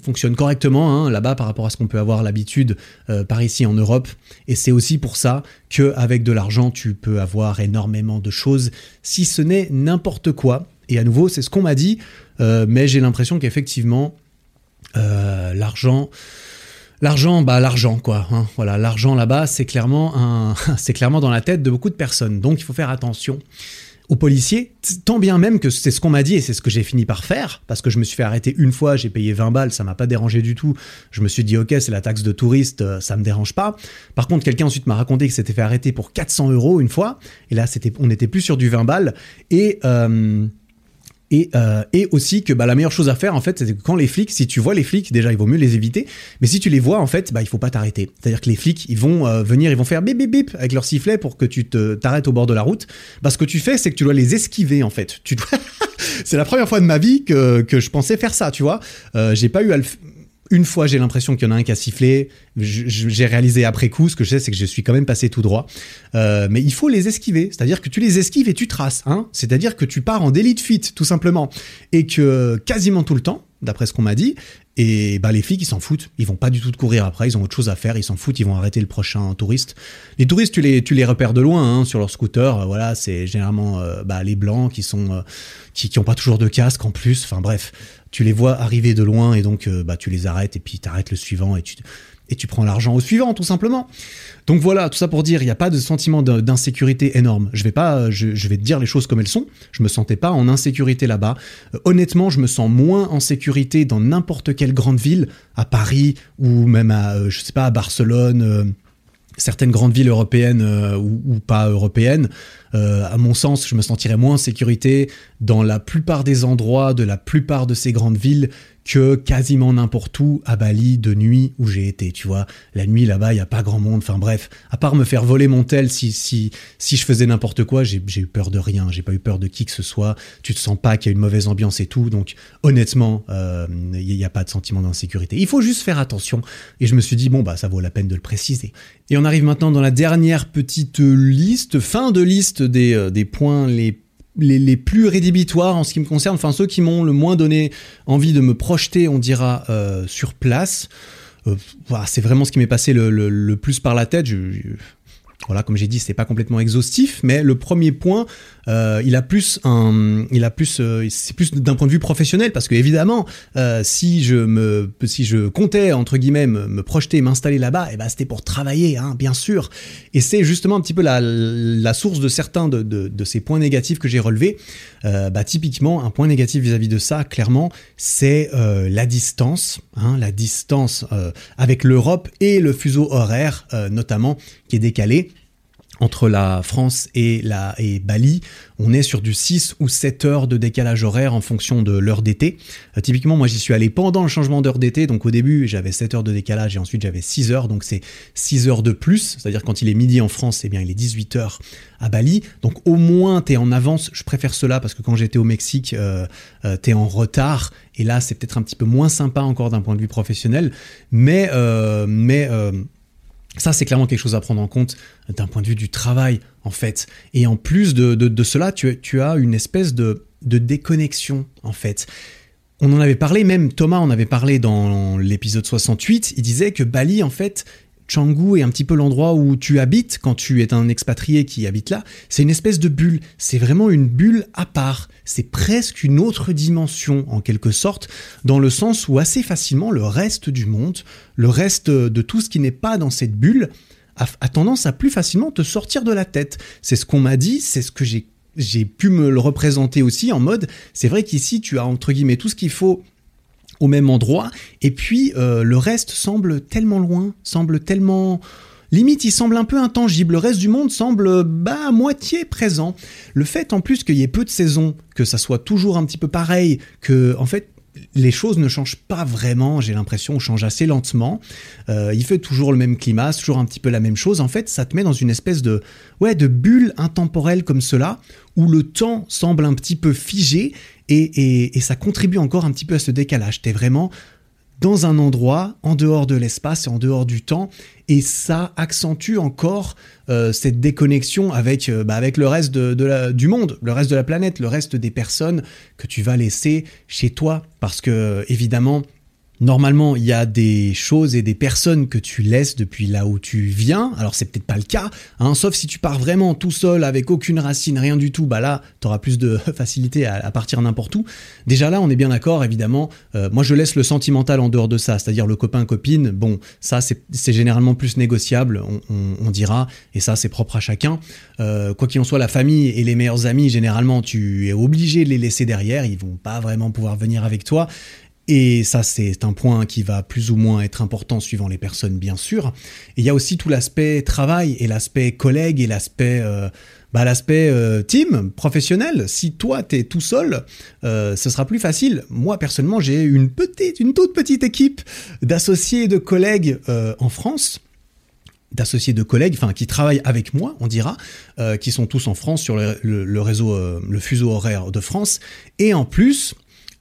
fonctionne correctement hein, là-bas par rapport à ce qu'on peut avoir l'habitude euh, par ici en Europe. Et c'est aussi pour ça que avec de l'argent, tu peux avoir énormément de choses, si ce n'est n'importe quoi. Et à nouveau, c'est ce qu'on m'a dit, mais j'ai l'impression qu'effectivement, l'argent L'argent, bah l'argent quoi. Hein. Voilà, l'argent là-bas, c'est clairement un, c'est clairement dans la tête de beaucoup de personnes. Donc il faut faire attention aux policiers, tant bien même que c'est ce qu'on m'a dit et c'est ce que j'ai fini par faire, parce que je me suis fait arrêter une fois, j'ai payé 20 balles, ça m'a pas dérangé du tout. Je me suis dit, ok, c'est la taxe de touriste, euh, ça me dérange pas. Par contre, quelqu'un ensuite m'a raconté qu'il s'était fait arrêter pour 400 euros une fois, et là, c'était, on n'était plus sur du 20 balles, et euh, et, euh, et aussi que bah, la meilleure chose à faire, en fait, c'est que quand les flics, si tu vois les flics, déjà, il vaut mieux les éviter. Mais si tu les vois, en fait, bah, il faut pas t'arrêter. C'est-à-dire que les flics, ils vont euh, venir, ils vont faire bip bip bip avec leur sifflet pour que tu te t'arrêtes au bord de la route. Bah, ce que tu fais, c'est que tu dois les esquiver, en fait. Tu dois... c'est la première fois de ma vie que, que je pensais faire ça, tu vois. Euh, j'ai pas eu à le une fois, j'ai l'impression qu'il y en a un qui a sifflé. J'ai réalisé après coup, ce que je sais, c'est que je suis quand même passé tout droit. Euh, mais il faut les esquiver. C'est-à-dire que tu les esquives et tu traces. Hein C'est-à-dire que tu pars en délit de fuite, tout simplement. Et que quasiment tout le temps, d'après ce qu'on m'a dit, et bah les flics ils s'en foutent, ils vont pas du tout te courir après, ils ont autre chose à faire, ils s'en foutent, ils vont arrêter le prochain touriste. Les touristes tu les tu les repères de loin hein, sur leur scooter, euh, voilà c'est généralement euh, bah, les blancs qui sont qui qui ont pas toujours de casque en plus, enfin bref tu les vois arriver de loin et donc euh, bah, tu les arrêtes et puis tu arrêtes le suivant et tu, et tu prends l'argent au suivant tout simplement. Donc voilà, tout ça pour dire, il n'y a pas de sentiment d'insécurité énorme. Je vais pas, je, vais te dire les choses comme elles sont. Je me sentais pas en insécurité là-bas. Euh, honnêtement, je me sens moins en sécurité dans n'importe quelle grande ville, à Paris ou même à, euh, pas, à Barcelone certaines grandes villes européennes ou, pas européennes, euh, à mon sens, je me sentirais moins en sécurité dans la plupart des endroits de la plupart de ces grandes villes que quasiment n'importe où à Bali de nuit où j'ai été, tu vois. La nuit là-bas, il y a pas grand monde, enfin bref, à part me faire voler mon tel si si si je faisais n'importe quoi, j'ai eu peur de rien, j'ai pas eu peur de qui que ce soit. Tu te sens pas qu'il y a une mauvaise ambiance et tout, donc honnêtement, il euh, n'y a pas de sentiment d'insécurité. Il faut juste faire attention et je me suis dit bon bah ça vaut la peine de le préciser. Et on arrive maintenant dans la dernière petite liste, fin de liste euh, des, points les, les, plus rédhibitoires en ce qui me concerne, enfin ceux qui m'ont le moins donné envie de me projeter, on dira, euh, sur place. Euh, voilà, c'est vraiment ce qui m'est passé le, plus par la tête. voilà, comme j'ai dit, c'est pas complètement exhaustif, mais le premier point, Euh, il a plus un, il a plus, euh, c'est plus d'un point de vue professionnel parce que évidemment, euh, si je me, si je comptais entre guillemets me, projeter, m'installer là-bas, et eh ben c'était pour travailler, hein, bien sûr. Et c'est justement un petit peu la, source de certains de ces points négatifs que j'ai relevés. bah typiquement, un point négatif vis-à-vis de ça, clairement, c'est la distance, hein, la distance avec l'Europe et le fuseau horaire, notamment, qui est décalé entre la France et, la, et Bali, on est sur du 6 ou 7 heures de décalage horaire en fonction de l'heure d'été. Euh, typiquement, moi j'y suis allé pendant le changement d'heure d'été, donc au début j'avais 7 heures de décalage et ensuite j'avais 6 heures, donc c'est 6 heures de plus, c'est-à-dire quand il est midi en France, eh bien il est 18 heures à Bali, donc au moins tu es en avance, je préfère cela parce que quand j'étais au Mexique, euh, euh tu es en retard, et là c'est peut-être un petit peu moins sympa encore d'un point de vue professionnel, mais... Euh, mais ça, c'est clairement quelque chose à prendre en compte d'un point de vue du travail, en fait. Et en plus de, cela, tu, as une espèce de, déconnexion, en fait. On en avait parlé, même Thomas en avait parlé dans l'épisode 68, il disait que Bali, en fait, Canggu est un petit peu l'endroit où tu habites quand tu es un expatrié qui habite là. C'est une espèce de bulle. C'est vraiment une bulle à part. C'est presque une autre dimension en quelque sorte, dans le sens où assez facilement le reste du monde, le reste de tout ce qui n'est pas dans cette bulle, a, tendance à plus facilement te sortir de la tête. C'est ce qu'on m'a dit, c'est ce que j'ai j'ai pu me le représenter aussi en mode, c'est vrai qu'ici tu as entre guillemets tout ce qu'il faut au même endroit, et puis euh, le reste semble tellement loin, semble tellement... Limite, il semble un peu intangible. Le reste du monde semble bah, à moitié présent. Le fait en plus qu'il y ait peu de saisons, que ça soit toujours un petit peu pareil, que en fait les choses ne changent pas vraiment, j'ai l'impression, on change assez lentement. Euh, il fait toujours le même climat, toujours un petit peu la même chose. En fait, ça te met dans une espèce de, ouais, de bulle intemporelle comme cela, où le temps semble un petit peu figé et, et ça contribue encore un petit peu à ce décalage. T'es vraiment dans un endroit en dehors de l'espace et en dehors du temps et ça accentue encore euh, cette déconnexion avec, euh, bah, avec le reste de, du monde, le reste de la planète, le reste des personnes que tu vas laisser chez toi parce que évidemment Normalement, il y a des choses et des personnes que tu laisses depuis là où tu viens. Alors c'est peut-être pas le cas, hein, sauf si tu pars vraiment tout seul avec aucune racine, rien du tout. Bah là, tu auras plus de facilité à, partir n'importe où. Déjà là, on est bien d'accord, évidemment. Euh, moi, je laisse le sentimental en dehors de ça, c'est-à-dire le copain copine. Bon, ça c'est généralement plus négociable, on, dira, et ça c'est propre à chacun. Euh, quoi qu'il en soit, la famille et les meilleurs amis, généralement, tu es obligé de les laisser derrière. Ils vont pas vraiment pouvoir venir avec toi. Et ça, c'est un point qui va plus ou moins être important suivant les personnes, bien sûr. Il y a aussi tout l'aspect travail et l'aspect collègue et l'aspect... Euh, bah, l'aspect euh, team, professionnel. Si toi, tu es tout seul, euh, ce sera plus facile. Moi, personnellement, j'ai une petite, une toute petite équipe d'associés et de collègues en France d'associés de collègues, enfin qui travaillent avec moi, on dira, qui sont tous en France sur le réseau, le fuseau horaire de France. Et en plus,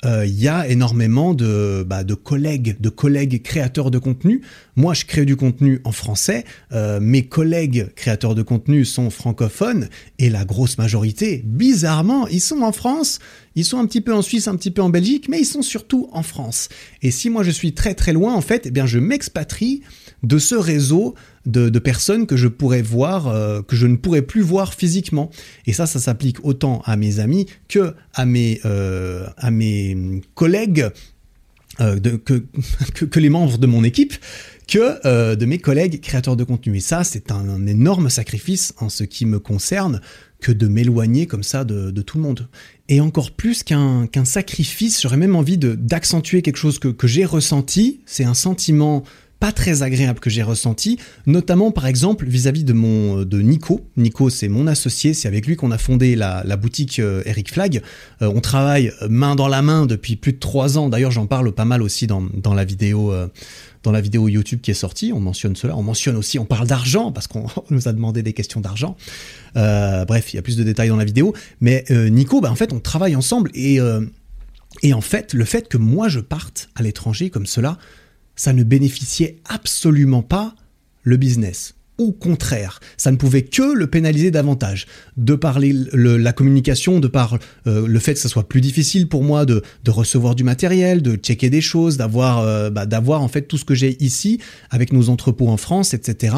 euh, il y a énormément de, bah, de collègues, de collègues créateurs de contenu. Moi, je crée du contenu en français. Euh, mes collègues créateurs de contenu sont francophones et la grosse majorité, bizarrement, ils sont en France. Ils sont un petit peu en Suisse, un petit peu en Belgique, mais ils sont surtout en France. Et si moi je suis très très loin, en fait, eh bien je m'expatrie de ce réseau de, personnes que je pourrais voir, euh, que je ne pourrais plus voir physiquement. Et ça, ça s'applique autant à mes amis que à mes, euh, à mes collègues, euh, que, que, les membres de mon équipe, que de mes collègues créateurs de contenu. Et ça, c'est un, énorme sacrifice en ce qui me concerne que de m'éloigner comme ça de, tout le monde. Et encore plus qu'un sacrifice, j'aurais même envie d'accentuer quelque chose que, que j'ai ressenti. C'est un sentiment pas très agréable que j'ai ressenti, notamment par exemple vis-à-vis de mon de Nico. Nico, c'est mon associé, c'est avec lui qu'on a fondé la, boutique euh, Eric Flag. Euh, on travaille main dans la main depuis plus de trois ans. D'ailleurs, j'en parle pas mal aussi dans, la vidéo. Euh, dans la vidéo YouTube qui est sortie, on mentionne cela. On mentionne aussi, on parle d'argent parce qu'on nous a demandé des questions d'argent. bref, il y a plus de détails dans la vidéo. Mais Nico, bah, en fait, on travaille ensemble et et en fait, le fait que moi je parte à l'étranger comme cela, ça ne bénéficiait absolument pas le business. Au contraire, ça ne pouvait que le pénaliser davantage. De par la communication, de par euh, le fait que ce soit plus difficile pour moi de, recevoir du matériel, de checker des choses, d'avoir euh, bah, d'avoir en fait tout ce que j'ai ici avec nos entrepôts en France, etc.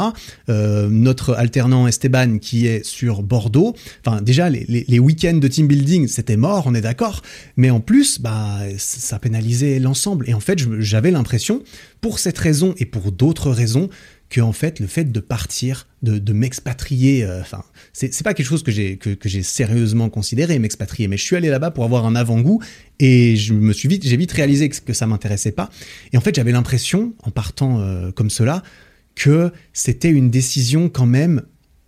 Euh, notre alternant Esteban qui est sur Bordeaux. Enfin déjà les, week-ends de team building c'était mort, on est d'accord. Mais en plus bah ça pénalisait l'ensemble et en fait j'avais l'impression pour cette raison et pour d'autres raisons que en fait le fait de partir, de, m'expatrier, euh, enfin c'est pas quelque chose que j'ai que, j'ai sérieusement considéré m'expatrier, mais je suis allé là-bas pour avoir un avant-goût et je me suis vite j'ai vite réalisé que, ça m'intéressait pas. Et en fait j'avais l'impression en partant euh, comme cela que c'était une décision quand même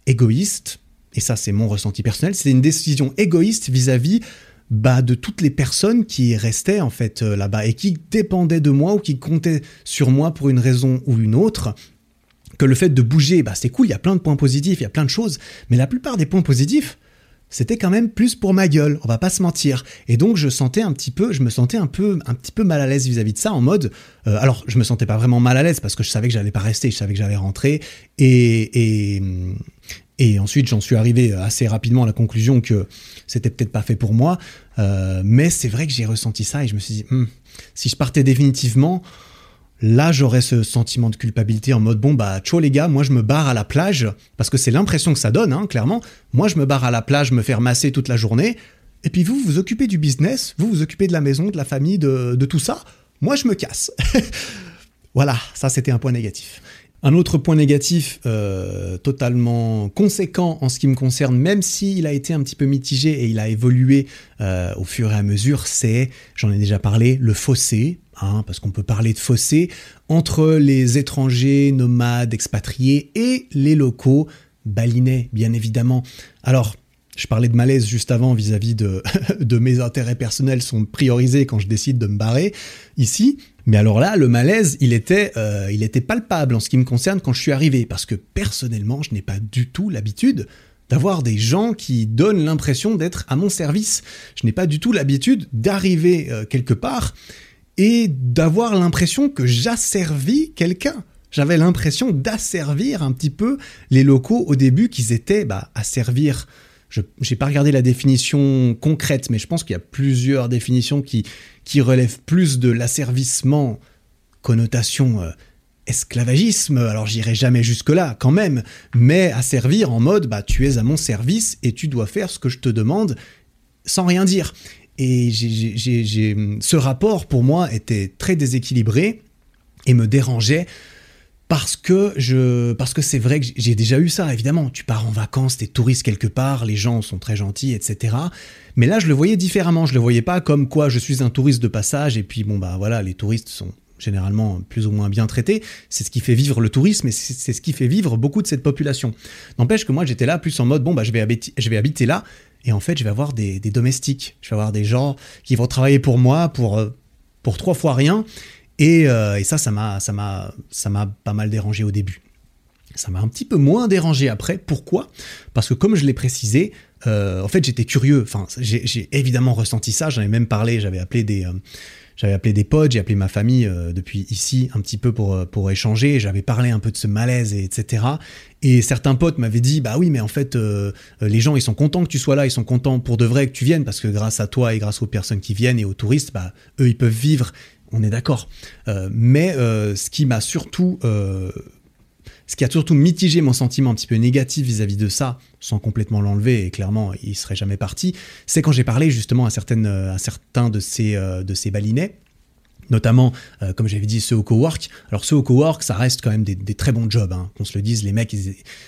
égoïste et ça c'est mon ressenti personnel, c'était une décision égoïste vis-à-vis bah, de toutes les personnes qui restaient en fait euh, là-bas et qui dépendaient de moi ou qui comptaient sur moi pour une raison ou une autre que le fait de bouger, bah, c'est cool, il y a plein de points positifs, il y a plein de choses, mais la plupart des points positifs, c'était quand même plus pour ma gueule, on va pas se mentir. Et donc je sentais un petit peu, je me sentais un peu, un petit peu mal à l'aise vis-à-vis de ça, en mode, euh, alors je me sentais pas vraiment mal à l'aise parce que je savais que j'allais pas rester, je savais que j'allais rentrer, et, et, et ensuite j'en suis arrivé assez rapidement à la conclusion que c'était peut-être pas fait pour moi, euh, mais c'est vrai que j'ai ressenti ça et je me suis dit, hmm, si je partais définitivement, là j'aurais ce sentiment de culpabilité en mode bon bah ciao les gars, moi je me barre à la plage parce que c'est l'impression que ça donne, hein, clairement. Moi je me barre à la plage, me faire masser toute la journée, et puis vous vous occupez du business, vous vous occupez de la maison, de la famille, de, tout ça. Moi je me casse. voilà, ça c'était un point négatif. Un autre point négatif euh, totalement conséquent en ce qui me concerne, même s'il a été un petit peu mitigé et il a évolué euh, au fur et à mesure, c'est, j'en ai déjà parlé, le fossé Hein, parce qu'on peut parler de fossé entre les étrangers, nomades, expatriés et les locaux, balinais, bien évidemment. Alors, je parlais de malaise juste avant vis-à-vis de, de mes intérêts personnels sont priorisés quand je décide de me barrer ici. Mais alors là, le malaise, il était, euh, il était palpable en ce qui me concerne quand je suis arrivé, parce que personnellement, je n'ai pas du tout l'habitude d'avoir des gens qui donnent l'impression d'être à mon service. Je n'ai pas du tout l'habitude d'arriver euh, quelque part et d'avoir l'impression que j'asservis quelqu'un. J'avais l'impression d'asservir un petit peu les locaux au début qu'ils étaient bah, à servir. Je n'ai pas regardé la définition concrète, mais je pense qu'il y a plusieurs définitions qui, qui relèvent plus de l'asservissement, connotation euh, esclavagisme. Alors j'irai jamais jusque-là quand même, mais asservir en mode bah, tu es à mon service et tu dois faire ce que je te demande sans rien dire. Et ce rapport, pour moi, était très déséquilibré et me dérangeait parce que je parce que c'est vrai que j'ai déjà eu ça évidemment. Tu pars en vacances t'es touriste quelque part les gens sont très gentils etc mais là je le voyais différemment. Je le voyais pas comme quoi je suis un touriste de passage et puis bon bah voilà les touristes sont généralement plus ou moins bien traités. C'est ce qui fait vivre le tourisme et c'est ce qui fait vivre beaucoup de cette population. N'empêche que moi j'étais là plus en mode bon bah je vais habiter, je vais habiter là et en fait, je vais avoir des, domestiques. Je vais avoir des gens qui vont travailler pour moi pour, euh, pour trois fois rien. Et, euh, et ça, ça m'a, ça m'a, ça m'a pas mal dérangé au début. Ça m'a un petit peu moins dérangé après. Pourquoi? Parce que comme je l'ai précisé, euh, en fait, j'étais curieux. Enfin, j'ai évidemment ressenti ça. J'en ai même parlé. J'avais appelé des, j'avais appelé des potes, j'ai appelé ma famille euh, depuis ici un petit peu pour, euh, pour échanger, j'avais parlé un peu de ce malaise, et etc. Et certains potes m'avaient dit, bah oui, mais en fait, euh, les gens, ils sont contents que tu sois là, ils sont contents pour de vrai que tu viennes, parce que grâce à toi et grâce aux personnes qui viennent et aux touristes, bah, eux, ils peuvent vivre, on est d'accord. mais ce qui m'a surtout ce qui a surtout mitigé mon sentiment un petit peu négatif vis-à-vis de ça, sans complètement l'enlever, et clairement, il serait jamais parti, c'est quand j'ai parlé justement à, à certains de ces, euh, de notamment, euh, comme j'avais dit, ceux au cowork. Alors ceux au cowork, ça reste quand même des, très bons jobs, hein, qu'on se le dise. Les mecs,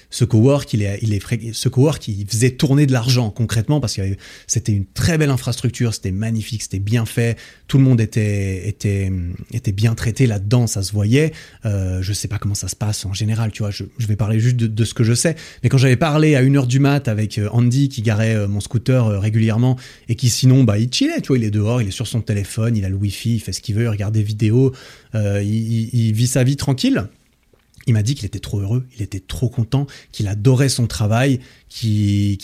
ce cowork, il est, il est, ce cowork, il faisait tourner de l'argent concrètement parce que c'était une très belle infrastructure, c'était magnifique, c'était bien fait, tout le monde était, était, était bien traité là-dedans, ça se voyait. Euh, je sais pas comment ça se passe en général, tu vois. Je, vais parler juste de, ce que je sais. Mais quand j'avais parlé à une heure du mat avec euh, Andy qui garait mon scooter régulièrement et qui sinon, bah, il chillait, tu vois, il est dehors, il est sur son téléphone, il a le wifi, il fait ce qu'il veut il regarde des vidéos, euh, il, vit sa vie tranquille. Il m'a dit qu'il était trop heureux, il était trop content, qu'il adorait son travail, qu'il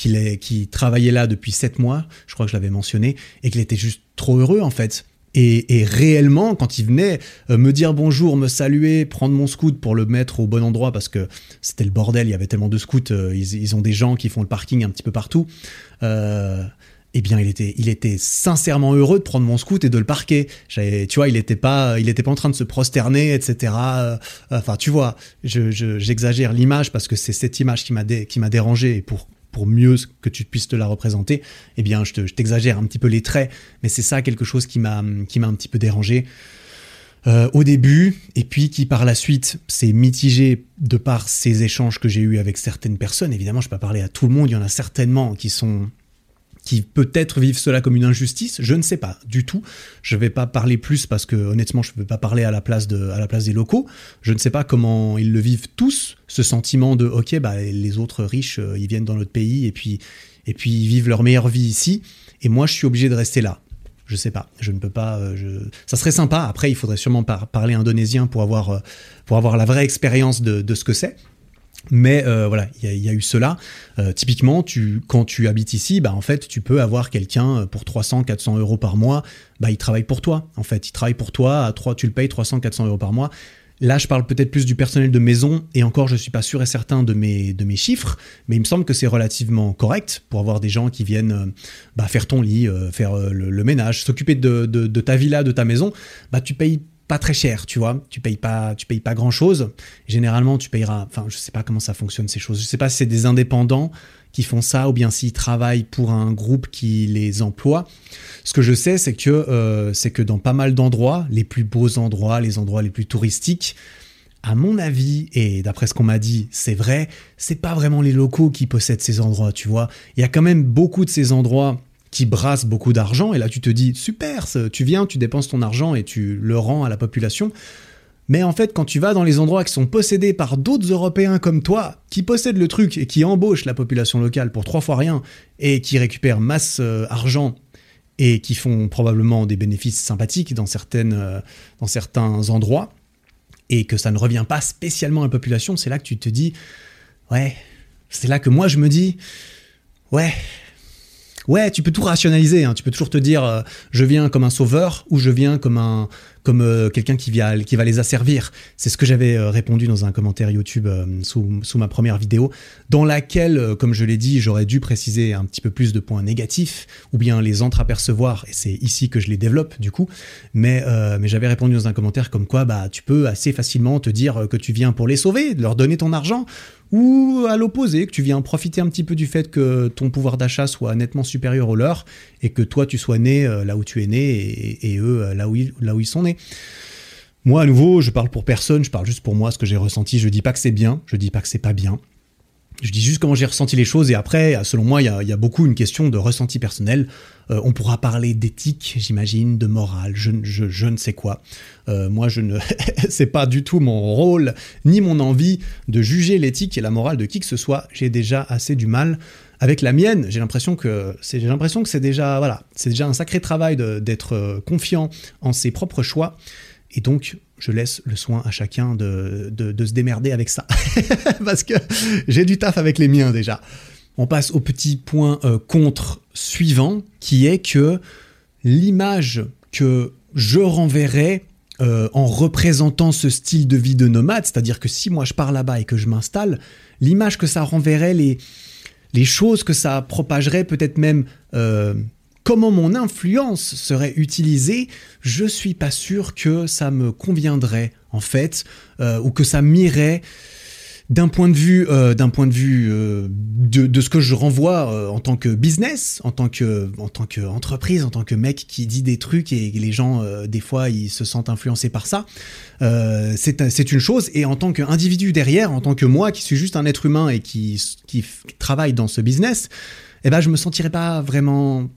travaillait là depuis sept mois, je crois que je l'avais mentionné, et qu'il était juste trop heureux en fait. Et, réellement, quand il venait euh, me dire bonjour, me saluer, prendre mon scout pour le mettre au bon endroit, parce que c'était le bordel, il y avait tellement de scouts, euh, ils, ont des gens qui font le parking un petit peu partout. Eh bien, il était, il était sincèrement heureux de prendre mon scout et de le parquer. Tu vois, il n'était pas, il était pas en train de se prosterner, etc. Enfin, tu vois, j'exagère l'image parce que c'est cette image qui m'a qui m'a dérangé et pour pour mieux que tu puisses te la représenter, eh bien, je t'exagère un petit peu les traits, mais c'est ça quelque chose qui m'a qui m'a un petit peu dérangé. Euh, au début, et puis qui par la suite s'est mitigé de par ces échanges que j'ai eus avec certaines personnes. Évidemment, je ne peux pas parler à tout le monde, il y en a certainement qui sont qui peut-être vivent cela comme une injustice, je ne sais pas du tout. Je ne vais pas parler plus parce que honnêtement, je ne peux pas parler à la place de, à la place des locaux. Je ne sais pas comment ils le vivent tous, ce sentiment de ok, bah les autres riches, euh, ils viennent dans notre pays et puis et puis ils vivent leur meilleure vie ici, et moi je suis obligé de rester là. Je sais pas, je ne peux pas. Euh. Ça serait sympa. Après, il faudrait sûrement parler indonésien pour avoir euh, pour avoir la vraie expérience de, de ce que c'est. Mais euh, voilà, il y, a eu cela. Euh, typiquement, tu, quand tu habites ici, bah, en fait, tu peux avoir quelqu'un euh, pour 300, 400 euros par mois. Bah, il travaille pour toi. En fait, il travaille pour toi. À 3, tu le payes 300, 400 euros par mois. Là, je parle peut-être plus du personnel de maison, et encore, je ne suis pas sûr et certain de mes, de mes chiffres, mais il me semble que c'est relativement correct pour avoir des gens qui viennent bah, faire ton lit, faire le, ménage, s'occuper de, de, de, ta villa, de ta maison. Bah, tu payes pas très cher, tu vois. Tu payes pas, tu payes pas grand chose. Généralement, tu payeras. Enfin, je sais pas comment ça fonctionne ces choses. Je sais pas si c'est des indépendants qui font ça ou bien s'ils travaillent pour un groupe qui les emploie. Ce que je sais, c'est que euh, c'est que dans pas mal d'endroits, les plus beaux endroits, les endroits les plus touristiques, à mon avis, et d'après ce qu'on m'a dit, c'est vrai, c'est pas vraiment les locaux qui possèdent ces endroits, tu vois. Il y a quand même beaucoup de ces endroits qui brasse beaucoup d'argent, et là tu te dis, super, tu viens, tu dépenses ton argent et tu le rends à la population. Mais en fait, quand tu vas dans les endroits qui sont possédés par d'autres Européens comme toi, qui possèdent le truc et qui embauchent la population locale pour trois fois rien, et qui récupèrent masse euh, argent, et qui font probablement des bénéfices sympathiques dans, certaines, euh, dans certains endroits, et que ça ne revient pas spécialement à la population, c'est là que tu te dis, ouais, c'est là que moi je me dis, ouais, Ouais, tu peux tout rationaliser. Hein. Tu peux toujours te dire, euh, je viens comme un sauveur ou je viens comme un comme euh, quelqu'un qui, qui va les asservir. C'est ce que j'avais euh, répondu dans un commentaire YouTube sous, sous, ma première vidéo, dans laquelle, comme je l'ai dit, j'aurais dû préciser un petit peu plus de points négatifs ou bien les entreapercevoir. Et c'est ici que je les développe du coup. Mais mais j'avais répondu dans un commentaire comme quoi, bah tu peux assez facilement te dire que tu viens pour les sauver, leur donner ton argent ou à l'opposé, que tu viens profiter un petit peu du fait que ton pouvoir d'achat soit nettement supérieur au leur et que toi tu sois né euh, là où tu es né et, eux euh, là où, ils, sont nés. Moi, à nouveau, je parle pour personne, je parle juste pour moi, ce que j'ai ressenti. Je dis pas que c'est bien, je dis pas que c'est pas bien. Je dis juste comment j'ai ressenti les choses et après, selon moi, il y a, beaucoup une question de ressenti personnel. Euh, on pourra parler d'éthique, j'imagine, de morale, je, je, ne sais quoi. Euh, moi, je ne, c'est pas du tout mon rôle ni mon envie de juger l'éthique et la morale de qui que ce soit. J'ai déjà assez du mal avec la mienne. J'ai l'impression que c'est, j'ai l'impression que c'est déjà, voilà, c'est déjà un sacré travail d'être euh, confiant en ses propres choix. Et donc, je laisse le soin à chacun de, se démerder avec ça. Parce que j'ai du taf avec les miens déjà. On passe au petit point euh, contre suivant, qui est que l'image que je renverrai euh, en représentant ce style de vie de nomade, c'est-à-dire que si moi je pars là-bas et que je m'installe, l'image que ça renverrait, les, les choses que ça propagerait, peut-être même euh, comment mon influence serait utilisée, je suis pas sûr que ça me conviendrait en fait, ou que ça m'irait d'un point de vue, euh, d'un point de vue euh, de, ce que je renvoie en tant que business, en tant que, en tant qu'entreprise, en tant que mec qui dit des trucs et les gens des fois ils se sentent influencés par ça. c'est une chose et en tant qu'individu derrière, en tant que moi qui suis juste un être humain et qui, qui travaille dans ce business, eh ben je me sentirais pas vraiment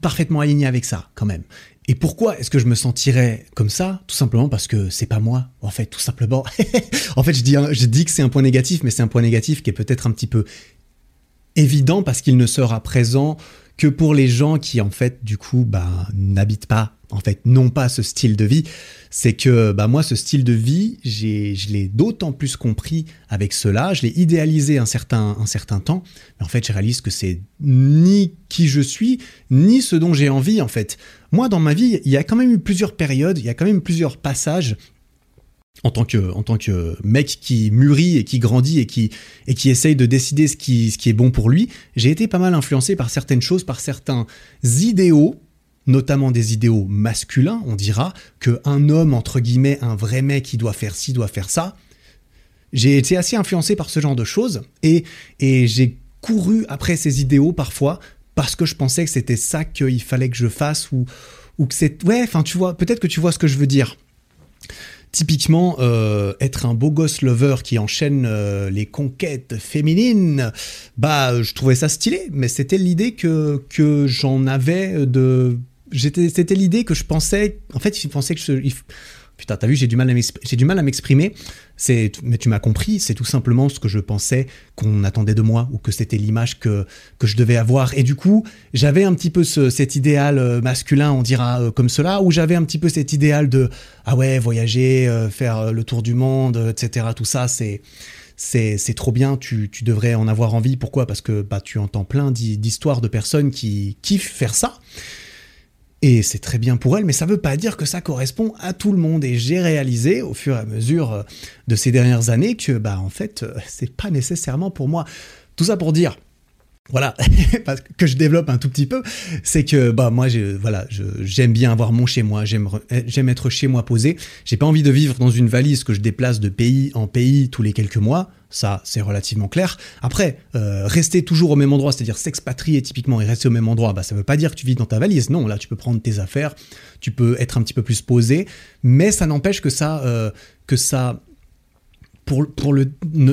parfaitement aligné avec ça, quand même. Et pourquoi est-ce que je me sentirais comme ça? Tout simplement parce que c'est pas moi, en fait, tout simplement. en fait, je dis, que c'est un point négatif, mais c'est un point négatif qui est peut-être un petit peu évident parce qu'il ne sera présent que pour les gens qui en fait du coup bah, n'habitent pas en fait non pas ce style de vie, c'est que bah moi ce style de vie, je l'ai d'autant plus compris avec cela, je l'ai idéalisé un certain un certain temps, mais en fait je réalise que c'est ni qui je suis, ni ce dont j'ai envie en fait. Moi dans ma vie, il y a quand même eu plusieurs périodes, il y a quand même plusieurs passages en tant que en tant que mec qui mûrit et qui grandit et qui et qui essaye de décider ce qui ce qui est bon pour lui, j'ai été pas mal influencé par certaines choses, par certains idéaux, notamment des idéaux masculins. On dira que un homme entre guillemets, un vrai mec, il doit faire ci, doit faire ça. J'ai été assez influencé par ce genre de choses et et j'ai couru après ces idéaux parfois parce que je pensais que c'était ça qu'il fallait que je fasse ou ou que c'est ouais, enfin tu vois, peut-être que tu vois ce que je veux dire. Typiquement, euh, être un beau gosse lover qui enchaîne euh, les conquêtes féminines, bah, je trouvais ça stylé, mais c'était l'idée que, que j'en avais de. C'était l'idée que je pensais. En fait, je pensais que je, Putain, t'as vu, j'ai du mal à m'exprimer. Mais tu m'as compris, c'est tout simplement ce que je pensais qu'on attendait de moi ou que c'était l'image que, que je devais avoir. Et du coup, j'avais un petit peu cet idéal euh, masculin, on dira euh, comme cela, ou j'avais un petit peu cet idéal de ah ouais, voyager, euh, faire le tour du monde, etc. Tout ça, c'est c'est trop bien, tu, tu, devrais en avoir envie. Pourquoi? Parce que bah, tu entends plein d'histoires de personnes qui kiffent faire ça. Et c'est très bien pour elle, mais ça ne veut pas dire que ça correspond à tout le monde. Et j'ai réalisé au fur et à mesure euh, de ces dernières années que, bah, en fait, euh, c'est pas nécessairement pour moi. Tout ça pour dire, voilà, parce que je développe un tout petit peu, c'est que bah moi je, voilà, j'aime bien avoir mon chez moi, j'aime j'aime être chez moi posé. J'ai pas envie de vivre dans une valise que je déplace de pays en pays tous les quelques mois. Ça, c'est relativement clair. Après, euh, rester toujours au même endroit, c'est-à-dire s'expatrier typiquement et rester au même endroit, bah, ça veut pas dire que tu vis dans ta valise. Non, là, tu peux prendre tes affaires, tu peux être un petit peu plus posé, mais ça n'empêche que ça, euh, que ça pour,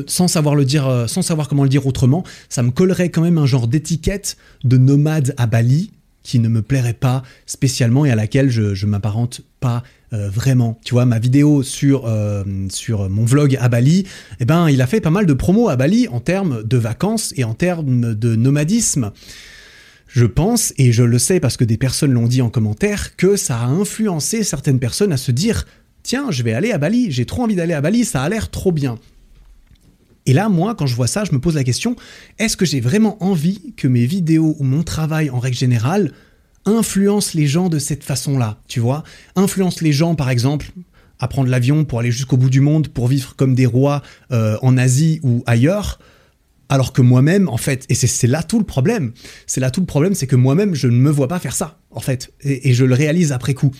sans savoir le dire, euh, sans savoir comment le dire autrement, ça me collerait quand même un genre d'étiquette de nomade à Bali qui ne me plairait pas spécialement et à laquelle je, m'apparente pas euh, vraiment. Tu vois, ma vidéo sur, euh, sur mon vlog à Bali, eh ben, il a fait pas mal de promos à Bali en termes de vacances et en termes de nomadisme. Je pense, et je le sais parce que des personnes l'ont dit en commentaire, que ça a influencé certaines personnes à se dire tiens, je vais aller à Bali, j'ai trop envie d'aller à Bali, ça a l'air trop bien. Et là, moi, quand je vois ça, je me pose la question, est-ce que j'ai vraiment envie que mes vidéos ou mon travail en règle générale influencent les gens de cette façon-là, tu vois? Influence les gens, par exemple, à prendre l'avion pour aller jusqu'au bout du monde, pour vivre comme des rois euh, en Asie ou ailleurs, alors que moi-même, en fait, et c'est là tout le problème, c'est là tout le problème, c'est que moi-même, je ne me vois pas faire ça, en fait, et je le réalise après coup.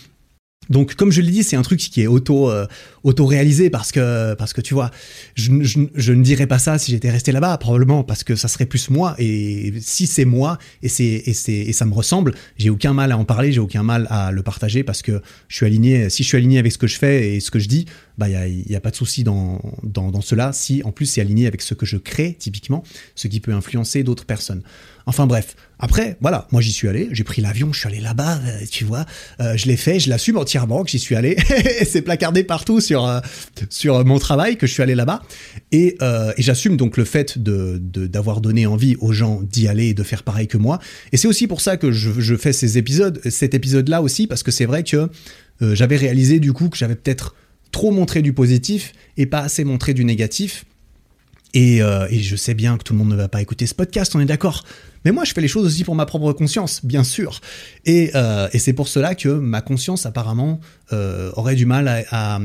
Donc, comme je l'ai dit, c'est un truc qui est auto, euh, auto-réalisé parce que, parce que tu vois, je, ne dirais pas ça si j'étais resté là-bas, probablement parce que ça serait plus moi. Et si c'est moi et, c'est, et, c'est, et ça me ressemble, j'ai aucun mal à en parler, j'ai aucun mal à le partager parce que je suis aligné. Si je suis aligné avec ce que je fais et ce que je dis, bah, il n'y a, pas de souci dans, dans, cela. Si en plus c'est aligné avec ce que je crée, typiquement, ce qui peut influencer d'autres personnes. Enfin bref, après, voilà, moi j'y suis allé, j'ai pris l'avion, je suis allé là-bas, euh, tu vois, euh, je l'ai fait, je l'assume entièrement que j'y suis allé, c'est placardé partout sur, euh, sur mon travail que je suis allé là-bas, et, et j'assume donc le fait de, d'avoir donné envie aux gens d'y aller et de faire pareil que moi, et c'est aussi pour ça que je, je fais ces épisodes, cet épisode-là aussi, parce que c'est vrai que j'avais réalisé du coup que j'avais peut-être trop montré du positif et pas assez montré du négatif, et, et, je sais bien que tout le monde ne va pas écouter ce podcast, on est d'accord. Mais moi, je fais les choses aussi pour ma propre conscience, bien sûr. Et, euh, et c'est pour cela que ma conscience, apparemment, euh, aurait du mal à,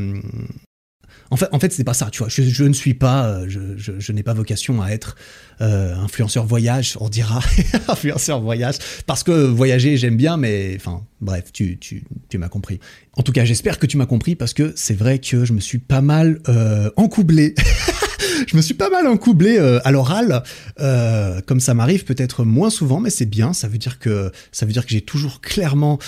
en fait, en fait, c'est pas ça, tu vois. Je, ne suis pas, euh, je n'ai pas vocation à être euh, influenceur voyage, on dira influenceur voyage, parce que voyager, j'aime bien, mais enfin, bref, tu, tu, tu m'as compris. En tout cas, j'espère que tu m'as compris, parce que c'est vrai que je me suis pas mal euh, encoublé. je me suis pas mal encoublé euh, à l'oral, euh, comme ça m'arrive peut-être moins souvent, mais c'est bien. Ça veut dire que ça veut dire que j'ai toujours clairement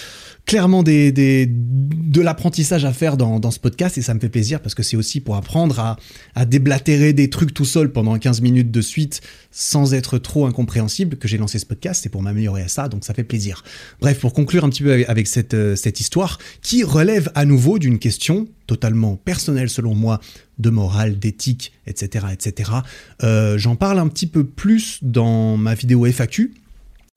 clairement des, des de l'apprentissage à faire dans, dans, ce podcast et ça me fait plaisir parce que c'est aussi pour apprendre à, à déblatérer des trucs tout seul pendant 15 minutes de suite sans être trop incompréhensible que j'ai lancé ce podcast. C'est pour m'améliorer à ça, donc ça fait plaisir. Bref, pour conclure un petit peu avec, cette, euh, cette histoire qui relève à nouveau d'une question totalement personnelle selon moi, de morale, d'éthique, etc., etc. Euh, J'en parle un petit peu plus dans ma vidéo FAQ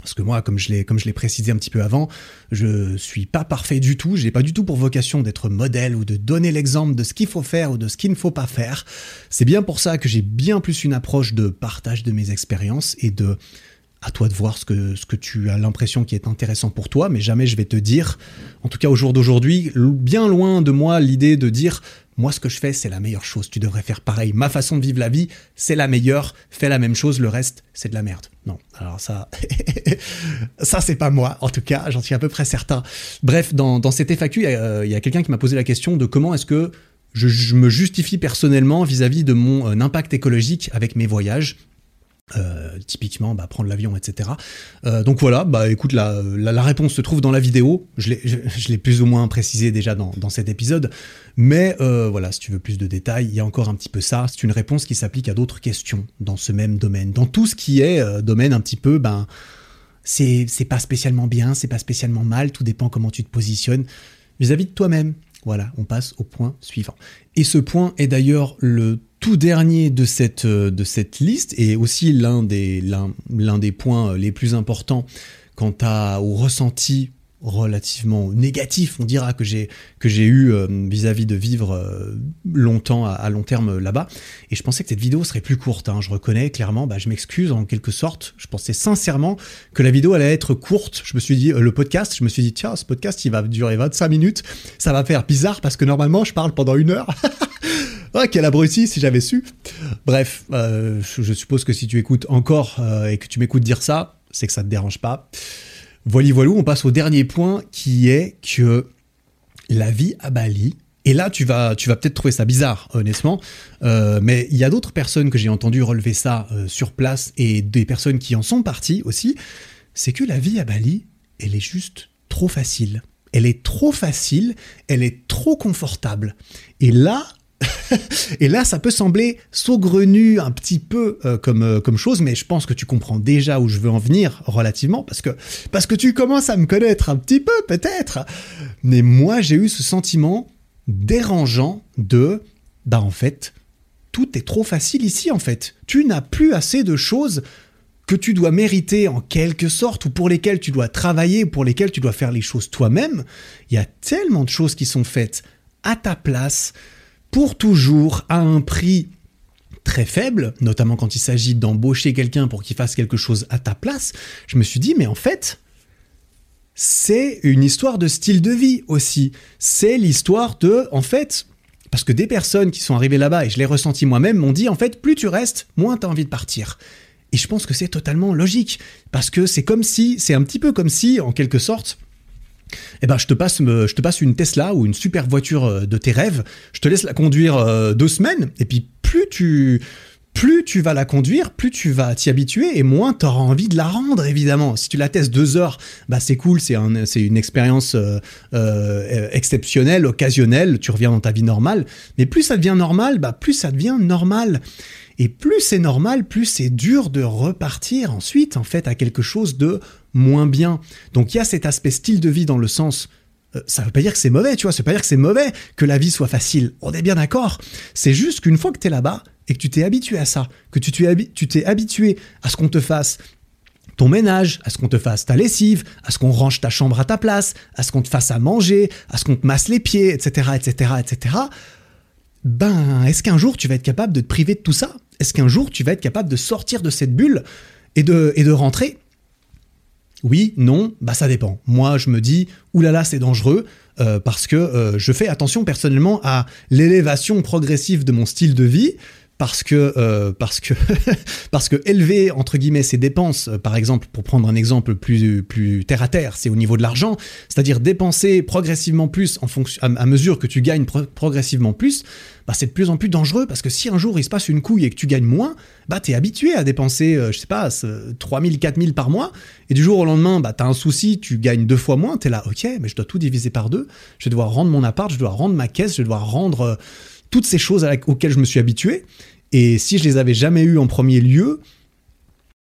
Parce que moi, comme je l'ai, précisé un petit peu avant, je suis pas parfait du tout. J'ai pas du tout pour vocation d'être modèle ou de donner l'exemple de ce qu'il faut faire ou de ce qu'il ne faut pas faire. C'est bien pour ça que j'ai bien plus une approche de partage de mes expériences et de à toi de voir ce que tu as l'impression qui est intéressant pour toi, mais jamais je vais te dire, en tout cas au jour d'aujourd'hui, bien loin de moi l'idée de dire moi ce que je fais c'est la meilleure chose, tu devrais faire pareil, ma façon de vivre la vie c'est la meilleure, fais la même chose, le reste c'est de la merde. Non, alors ça, ça c'est pas moi, en tout cas j'en suis à peu près certain. Bref, dans, dans cette FAQ, il y a, quelqu'un qui m'a posé la question de comment est-ce que je, me justifie personnellement vis-à-vis -vis de mon euh, impact écologique avec mes voyages. Euh, typiquement bah, prendre l'avion, etc. Euh, donc voilà, bah écoute, la, réponse se trouve dans la vidéo. Je l'ai plus ou moins précisé déjà dans, dans cet épisode. Mais euh, voilà, si tu veux plus de détails, il y a encore un petit peu ça. C'est une réponse qui s'applique à d'autres questions dans ce même domaine. Dans tout ce qui est domaine un petit peu, ben, c'est pas spécialement bien, c'est pas spécialement mal, tout dépend comment tu te positionnes vis-à-vis -vis de toi-même. Voilà, on passe au point suivant. Et ce point est d'ailleurs le tout dernier de cette, euh, de cette liste et aussi l'un des, l'un, des points euh, les plus importants quant à, au ressenti relativement négatif, on dira, que j'ai que j'ai eu euh, vis-à-vis de vivre longtemps à, long terme là-bas. Et je pensais que cette vidéo serait plus courte. Hein. Je reconnais clairement, bah, je m'excuse en quelque sorte. Je pensais sincèrement que la vidéo allait être courte. Je me suis dit, le podcast, je me suis dit, tiens, ce podcast, il va durer 25 minutes. Ça va faire bizarre parce que normalement, je parle pendant une heure. Ah, quel abruti si j'avais su. Bref, euh, je suppose que si tu écoutes encore euh, et que tu m'écoutes dire ça, c'est que ça te dérange pas. Voilà, voilà, on passe au dernier point qui est que la vie à Bali. Et là, tu vas, tu vas peut-être trouver ça bizarre, honnêtement, euh, mais il y a d'autres personnes que j'ai entendu relever ça sur place et des personnes qui en sont parties aussi. C'est que la vie à Bali, elle est juste trop facile. Elle est trop facile, elle est trop confortable. Et là, et là, ça peut sembler saugrenu un petit peu euh, comme, euh, comme chose, mais je pense que tu comprends déjà où je veux en venir relativement, parce que, parce que tu commences à me connaître un petit peu, peut-être. Mais moi, j'ai eu ce sentiment dérangeant de, bah en fait, tout est trop facile ici, en fait. Tu n'as plus assez de choses que tu dois mériter en quelque sorte, ou pour lesquelles tu dois travailler, ou pour lesquelles tu dois faire les choses toi-même. Il y a tellement de choses qui sont faites à ta place, pour toujours à un prix très faible, notamment quand il s'agit d'embaucher quelqu'un pour qu'il fasse quelque chose à ta place, je me suis dit, mais en fait, c'est une histoire de style de vie aussi. C'est l'histoire de, en fait, parce que des personnes qui sont arrivées là-bas, et je l'ai ressenti moi-même, m'ont dit, en fait, plus tu restes, moins tu as envie de partir. Et je pense que c'est totalement logique, parce que c'est comme si, c'est un petit peu comme si, en quelque sorte, eh ben, je te passe, une Tesla ou une super voiture euh, de tes rêves. Je te laisse la conduire euh, deux semaines. Et puis, plus tu, plus tu vas la conduire, plus tu vas t'y habituer et moins tu auras envie de la rendre, évidemment. Si tu la testes deux heures, bah c'est cool, c'est un, une expérience euh, exceptionnelle, occasionnelle, tu reviens dans ta vie normale. Mais plus ça devient normal, bah plus ça devient normal. Et plus c'est normal, plus c'est dur de repartir ensuite, en fait, à quelque chose de moins bien. Donc il y a cet aspect style de vie dans le sens euh, ça veut pas dire que c'est mauvais, tu vois, ça veut pas dire que c'est mauvais que la vie soit facile. On est bien d'accord. C'est juste qu'une fois que tu es là-bas et que tu t'es habitué à ça, que tu t'es habitué à ce qu'on te fasse ton ménage, à ce qu'on te fasse ta lessive, à ce qu'on range ta chambre à ta place, à ce qu'on te fasse à manger, à ce qu'on te masse les pieds, etc., etc., etc. Ben, est-ce qu'un jour tu vas être capable de te priver de tout ça? Est-ce qu'un jour tu vas être capable de sortir de cette bulle et de, et de rentrer oui, non, bah ça dépend. Moi, je me dis, oulala, c'est dangereux, euh, parce que euh, je fais attention personnellement à l'élévation progressive de mon style de vie, parce que euh, parce que parce que élever entre guillemets ses dépenses, euh, par exemple, pour prendre un exemple plus plus terre à terre, c'est au niveau de l'argent, c'est-à-dire dépenser progressivement plus en fonction à, mesure que tu gagnes progressivement plus, bah c'est de plus en plus dangereux parce que si un jour il se passe une couille et que tu gagnes moins, bah t'es habitué à dépenser, euh, je sais pas, 3000, 4000 par mois, et du jour au lendemain, bah t'as un souci, tu gagnes deux fois moins, t'es là, ok, mais je dois tout diviser par deux, je devoir rendre mon appart, je dois rendre ma caisse, je dois rendre toutes ces choses auxquelles je me suis habitué. Et si je les avais jamais eues en premier lieu,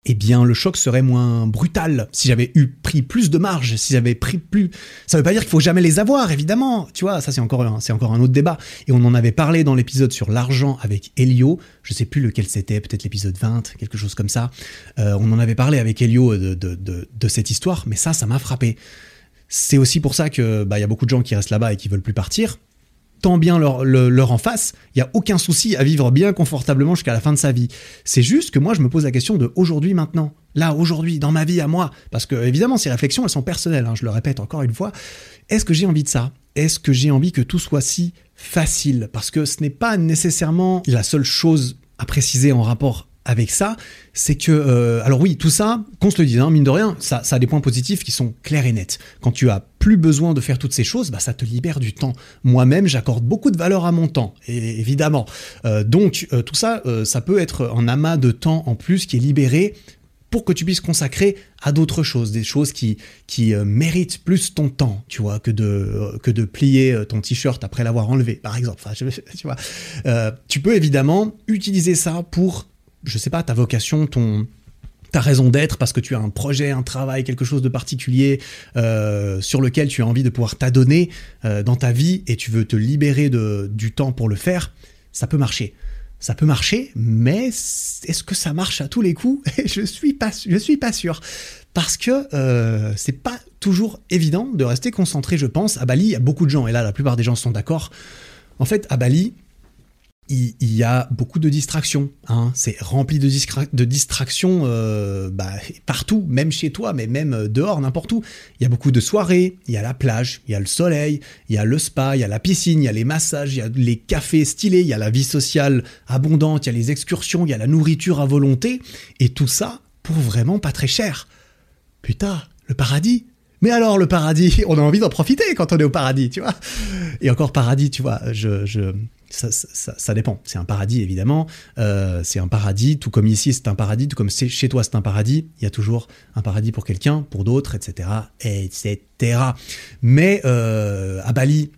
eh bien le choc serait moins brutal si j'avais eu pris plus de marge, si j'avais pris plus. Ça veut pas dire qu'il faut jamais les avoir, évidemment. Tu vois, ça c'est encore un, c'est encore un autre débat. Et on en avait parlé dans l'épisode sur l'argent avec Elio. Je sais plus lequel c'était, peut-être l'épisode 20, quelque chose comme ça. Euh, on en avait parlé avec Elio de, de, de, de cette histoire, mais ça, ça m'a frappé. C'est aussi pour ça que bah il y a beaucoup de gens qui restent là-bas et qui veulent plus partir tant bien leur, en face, il n'y a aucun souci à vivre bien confortablement jusqu'à la fin de sa vie. C'est juste que moi, je me pose la question de aujourd'hui, maintenant. Là, aujourd'hui, dans ma vie, à moi. Parce que, évidemment, ces réflexions, elles sont personnelles, hein, je le répète encore une fois. Est-ce que j'ai envie de ça? Est-ce que j'ai envie que tout soit si facile? Parce que ce n'est pas nécessairement la seule chose à préciser en rapport avec ça, c'est que, euh, alors oui, tout ça, qu'on se le dise, hein, mine de rien, ça, a des points positifs qui sont clairs et nets. Quand tu as plus besoin de faire toutes ces choses, bah, ça te libère du temps. Moi-même, j'accorde beaucoup de valeur à mon temps, évidemment. Euh, donc, euh, tout ça, ça peut être un amas de temps en plus qui est libéré pour que tu puisses consacrer à d'autres choses, des choses qui, qui méritent plus ton temps, tu vois, que de, que de plier ton t-shirt après l'avoir enlevé, par exemple. Tu vois, tu peux évidemment utiliser ça pour je sais pas, ta vocation, ton, ta raison d'être parce que tu as un projet, un travail, quelque chose de particulier euh, sur lequel tu as envie de pouvoir t'adonner euh, dans ta vie et tu veux te libérer de, du temps pour le faire, ça peut marcher. Ça peut marcher, mais est-ce que ça marche à tous les coups? Je suis pas, je suis pas sûr parce que euh, c'est pas toujours évident de rester concentré. Je pense à Bali, il y a beaucoup de gens et là la plupart des gens sont d'accord. En fait, à Bali, il, y a beaucoup de distractions. Hein. C'est rempli de, distractions euh, bah, partout, même chez toi, mais même euh, dehors, n'importe où. Il y a beaucoup de soirées, il y a la plage, il y a le soleil, il y a le spa, il y a la piscine, il y a les massages, il y a les cafés stylés, il y a la vie sociale abondante, il y a les excursions, il y a la nourriture à volonté, et tout ça pour vraiment pas très cher. Putain, le paradis mais alors, le paradis, on a envie d'en profiter quand on est au paradis, tu vois. Et encore paradis, tu vois, je, ça, dépend. C'est un paradis, évidemment. Euh, c'est un paradis, tout comme ici, c'est un paradis, tout comme chez toi, c'est un paradis. Il y a toujours un paradis pour quelqu'un, pour d'autres, etc., etc. Mais euh, à Bali,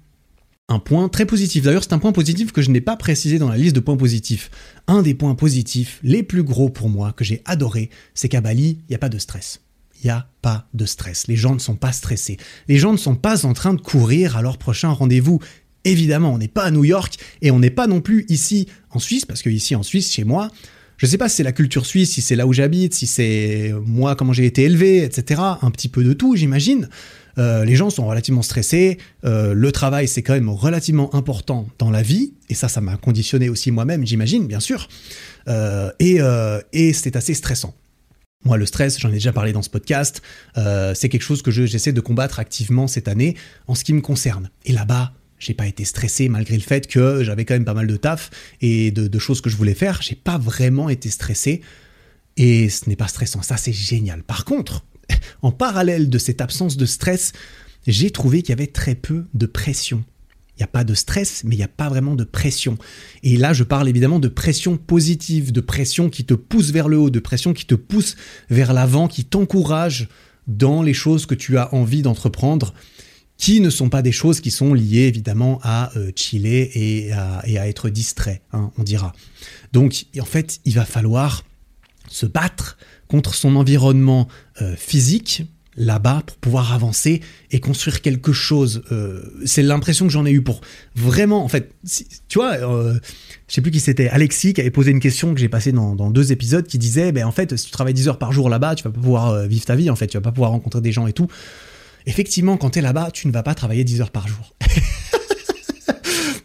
un point très positif. D'ailleurs, c'est un point positif que je n'ai pas précisé dans la liste de points positifs. Un des points positifs les plus gros pour moi, que j'ai adoré, c'est qu'à Bali, il n'y a pas de stress. Il n'y a pas de stress. Les gens ne sont pas stressés. Les gens ne sont pas en train de courir à leur prochain rendez-vous. Évidemment, on n'est pas à New York et on n'est pas non plus ici en Suisse, parce que ici en Suisse, chez moi, je ne sais pas si c'est la culture suisse, si c'est là où j'habite, si c'est moi, comment j'ai été élevé, etc. Un petit peu de tout, j'imagine. Euh, les gens sont relativement stressés. Euh, le travail, c'est quand même relativement important dans la vie. Et ça, ça m'a conditionné aussi moi-même, j'imagine, bien sûr. Euh, et, et c'est assez stressant. Moi, le stress, j'en ai déjà parlé dans ce podcast, c'est quelque chose que j'essaie de combattre activement cette année en ce qui me concerne. Et là-bas, j'ai pas été stressé malgré le fait que j'avais quand même pas mal de taf et de, choses que je voulais faire. J'ai pas vraiment été stressé et ce n'est pas stressant. Ça, c'est génial. Par contre, en parallèle de cette absence de stress, j'ai trouvé qu'il y avait très peu de pression. Il n'y a pas de stress, mais il n'y a pas vraiment de pression. Et là, je parle évidemment de pression positive, de pression qui te pousse vers le haut, de pression qui te pousse vers l'avant, qui t'encourage dans les choses que tu as envie d'entreprendre qui ne sont pas des choses qui sont liées évidemment à euh, chiller et à, être distrait, hein, on dira. Donc en fait, il va falloir se battre contre son environnement euh, physique là-bas pour pouvoir avancer et construire quelque chose. Euh, c'est l'impression que j'en ai eu pour vraiment, en fait, tu vois, je sais plus qui c'était, Alexis qui avait posé une question que j'ai passée dans, deux épisodes qui disait, ben en fait, si tu travailles 10 heures par jour là-bas, tu vas pas pouvoir vivre ta vie, en fait, tu vas pas pouvoir rencontrer des gens et tout effectivement, quand tu es là-bas, tu ne vas pas travailler 10 heures par jour.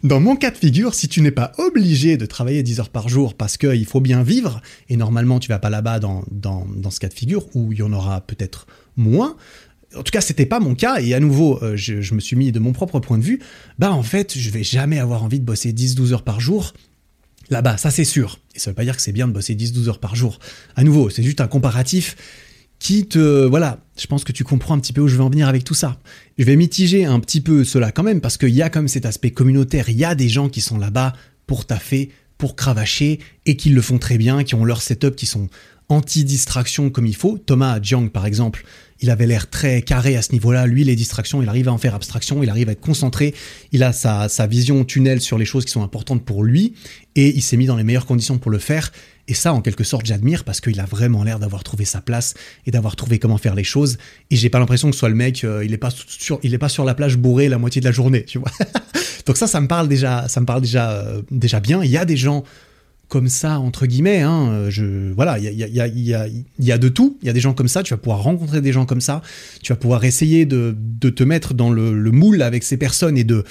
Dans mon cas de figure, si tu n'es pas obligé de travailler 10 heures par jour parce qu'il faut bien vivre, et normalement tu vas pas là-bas dans, dans, ce cas de figure, où il y en aura peut-être moins, en tout cas, c'était pas mon cas, et à nouveau, euh, je, me suis mis de mon propre point de vue, bah en fait, je vais jamais avoir envie de bosser 10-12 heures par jour là-bas, ça c'est sûr. Et ça veut pas dire que c'est bien de bosser 10-12 heures par jour. À nouveau, c'est juste un comparatif qui te... Voilà, je pense que tu comprends un petit peu où je veux en venir avec tout ça. Je vais mitiger un petit peu cela quand même, parce qu'il y a comme cet aspect communautaire, il y a des gens qui sont là-bas pour taffer, pour cravacher, et qui le font très bien, qui ont leur setup, qui sont anti-distraction comme il faut. Thomas Jiang, par exemple, il avait l'air très carré à ce niveau-là. Lui, les distractions, il arrive à en faire abstraction, il arrive à être concentré, il a sa, sa vision tunnel sur les choses qui sont importantes pour lui, et il s'est mis dans les meilleures conditions pour le faire. Et ça, en quelque sorte, j'admire parce qu'il a vraiment l'air d'avoir trouvé sa place et d'avoir trouvé comment faire les choses. Et j'ai pas l'impression que ce soit le mec, euh, il est pas sur, il est pas sur la plage bourré la moitié de la journée, tu vois. Donc ça, ça me parle déjà, ça me parle déjà, euh, déjà bien. Il y a des gens comme ça, entre guillemets. Hein, je, voilà, il y a, y, a, y, a, y a, de tout. Il y a des gens comme ça, tu vas pouvoir rencontrer des gens comme ça, tu vas pouvoir essayer de, de te mettre dans le, le, moule avec ces personnes et de,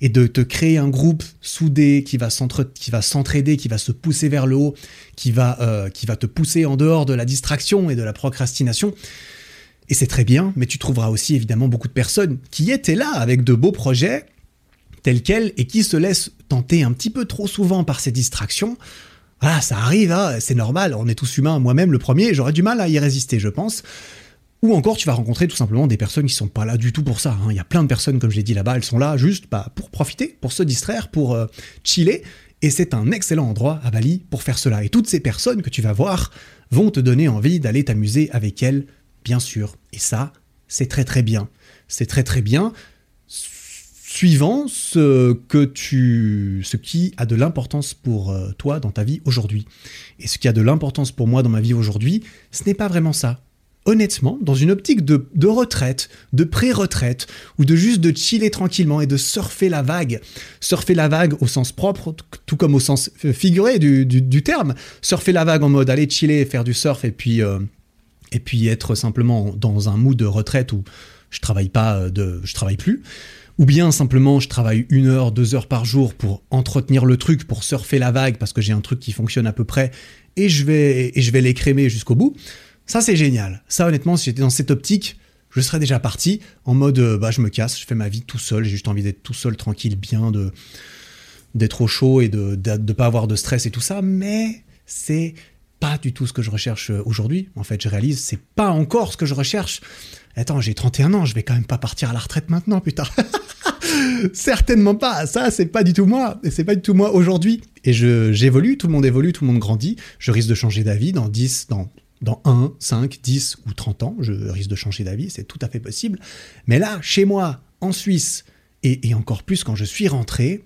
et de te créer un groupe soudé qui va s'entraider, qui va se pousser vers le haut, qui va, euh, qui va te pousser en dehors de la distraction et de la procrastination. Et c'est très bien, mais tu trouveras aussi évidemment beaucoup de personnes qui étaient là avec de beaux projets, tel quel et qui se laisse tenter un petit peu trop souvent par ces distractions. Ah, ça arrive, hein, c'est normal, on est tous humains, moi-même le premier, j'aurais du mal à y résister, je pense. Ou encore, tu vas rencontrer tout simplement des personnes qui sont pas là du tout pour ça. Hein. Il y a plein de personnes, comme je l'ai dit là-bas, elles sont là juste bah, pour profiter, pour se distraire, pour euh, chiller. Et c'est un excellent endroit à Bali pour faire cela. Et toutes ces personnes que tu vas voir vont te donner envie d'aller t'amuser avec elles, bien sûr. Et ça, c'est très très bien. C'est très très bien suivant ce que tu, ce qui a de l'importance pour euh, toi dans ta vie aujourd'hui. Et ce qui a de l'importance pour moi dans ma vie aujourd'hui, ce n'est pas vraiment ça. Honnêtement, dans une optique de, retraite, de pré-retraite, ou de juste de chiller tranquillement et de surfer la vague, surfer la vague au sens propre, tout comme au sens euh, figuré du, du, terme, surfer la vague en mode aller chiller, faire du surf et puis, euh, et puis être simplement dans un mood de retraite où je travaille pas, de, je travaille plus ou bien simplement je travaille une heure, deux heures par jour pour entretenir le truc, pour surfer la vague parce que j'ai un truc qui fonctionne à peu près et je vais, et je vais l'écrémer jusqu'au bout. Ça c'est génial. Ça honnêtement, si j'étais dans cette optique, je serais déjà parti en mode euh, bah je me casse, je fais ma vie tout seul, j'ai juste envie d'être tout seul, tranquille, bien, de d'être au chaud et de ne pas avoir de stress et tout ça, mais c'est pas du tout ce que je recherche euh, aujourd'hui. En fait, je réalise, c'est pas encore ce que je recherche. Attends, j'ai 31 ans, je vais quand même pas partir à la retraite maintenant, putain. Certainement pas. Ça, c'est pas du tout moi. C'est pas du tout moi aujourd'hui. Et je, j'évolue, tout le monde évolue, tout le monde grandit. Je risque de changer d'avis dans 10, dans, dans 1, 5, 10 ou 30 ans. Je risque de changer d'avis, c'est tout à fait possible. Mais là, chez moi, en Suisse, et, et encore plus quand je suis rentré,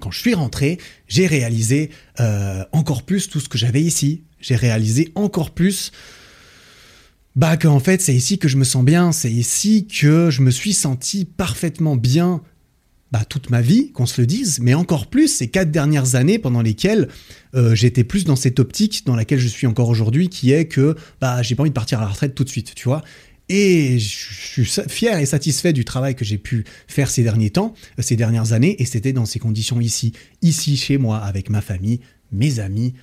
quand je suis rentré, j'ai réalisé euh, encore plus tout ce que j'avais ici. J'ai réalisé encore plus bah qu'en fait c'est ici que je me sens bien, c'est ici que je me suis senti parfaitement bien. Bah, toute ma vie, qu'on se le dise, mais encore plus ces quatre dernières années pendant lesquelles euh, j'étais plus dans cette optique dans laquelle je suis encore aujourd'hui, qui est que bah j'ai pas envie de partir à la retraite tout de suite, tu vois. Et je suis fier et satisfait du travail que j'ai pu faire ces derniers temps, euh, ces dernières années, et c'était dans ces conditions ici, ici chez moi, avec ma famille, mes amis,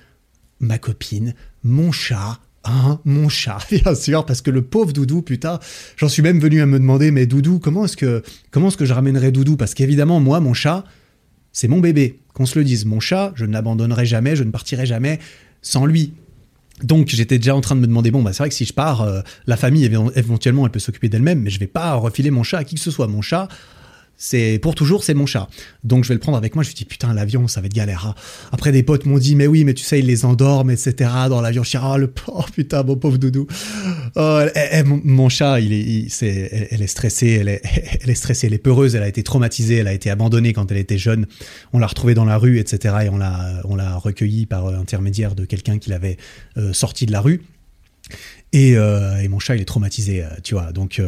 ma copine, mon chat, Hein, mon chat, bien sûr, parce que le pauvre Doudou, putain, j'en suis même venu à me demander, mais Doudou, comment est-ce que, comment est-ce que je ramènerai Doudou? Parce qu'évidemment, moi, mon chat, c'est mon bébé. Qu'on se le dise, mon chat, je ne l'abandonnerai jamais, je ne partirai jamais sans lui. Donc j'étais déjà en train de me demander, bon, bah, c'est vrai que si je pars, euh, la famille, éventuellement, elle peut s'occuper d'elle-même, mais je vais pas refiler mon chat à qui que ce soit. Mon chat, c'est pour toujours, c'est mon chat. Donc je vais le prendre avec moi. Je me dis putain l'avion, ça va être galère. Hein. Après des potes m'ont dit mais oui, mais tu sais ils les endorment, etc. Dans l'avion, je dis ah le pauvre putain mon pauvre doudou. Oh, mon, chat, il est, c'est, elle est stressée, elle est, stressée, elle est peureuse, elle a été traumatisée, elle a été abandonnée quand elle était jeune. On l'a retrouvée dans la rue, etc. Et on l'a, recueillie par intermédiaire de quelqu'un qui l'avait euh, sorti de la rue. Et, euh, et, mon chat, il est traumatisé, euh, tu vois. Donc,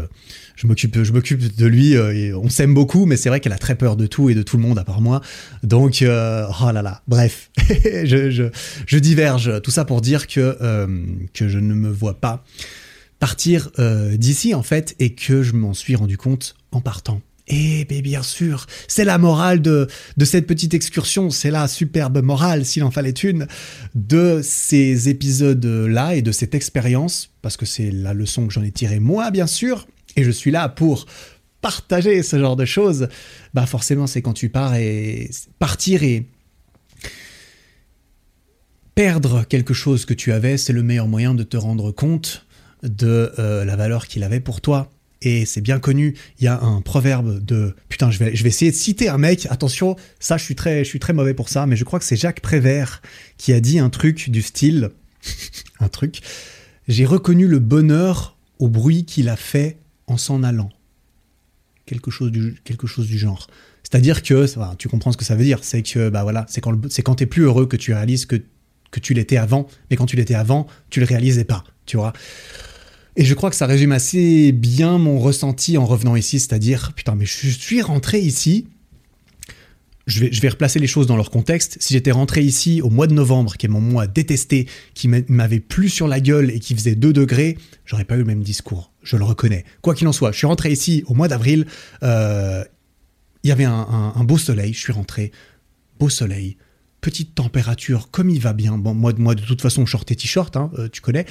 je m'occupe, je m'occupe de lui. Et on s'aime beaucoup, mais c'est vrai qu'elle a très peur de tout et de tout le monde à part moi. Donc, oh là là. Bref, je, diverge. Tout ça pour dire que que je ne me vois pas partir d'ici en fait, et que je m'en suis rendu compte en partant. Et bien sûr, c'est la morale de, de cette petite excursion, c'est la superbe morale, s'il en fallait une, de ces épisodes-là et de cette expérience, parce que c'est la leçon que j'en ai tirée moi, bien sûr, et je suis là pour partager ce genre de choses. Bah forcément, c'est quand tu pars et partir et perdre quelque chose que tu avais, c'est le meilleur moyen de te rendre compte de euh, la valeur qu'il avait pour toi et c'est bien connu, il y a un proverbe de putain, je vais je vais essayer de citer un mec, attention, ça je suis très je suis très mauvais pour ça, mais je crois que c'est Jacques Prévert qui a dit un truc du style un truc, j'ai reconnu le bonheur au bruit qu'il a fait en s'en allant. Quelque chose du quelque chose du genre. C'est-à-dire que tu comprends ce que ça veut dire, c'est que bah voilà, c'est quand c'est quand t'es plus heureux que tu réalises que que tu l'étais avant, mais quand tu l'étais avant, tu le réalisais pas, tu vois. Et je crois que ça résume assez bien mon ressenti en revenant ici, c'est-à-dire, putain, mais je suis rentré ici, je vais, je vais replacer les choses dans leur contexte. Si j'étais rentré ici au mois de novembre, qui est mon mois détesté, qui m'avait plu sur la gueule et qui faisait 2 degrés, j'aurais pas eu le même discours. Je le reconnais. Quoi qu'il en soit, je suis rentré ici au mois d'avril. Euh, il y avait un, beau soleil. Je suis rentré. Beau soleil. Petite température, comme il va bien. Bon, moi, de toute façon, short et t-shirt, hein, euh, tu connais.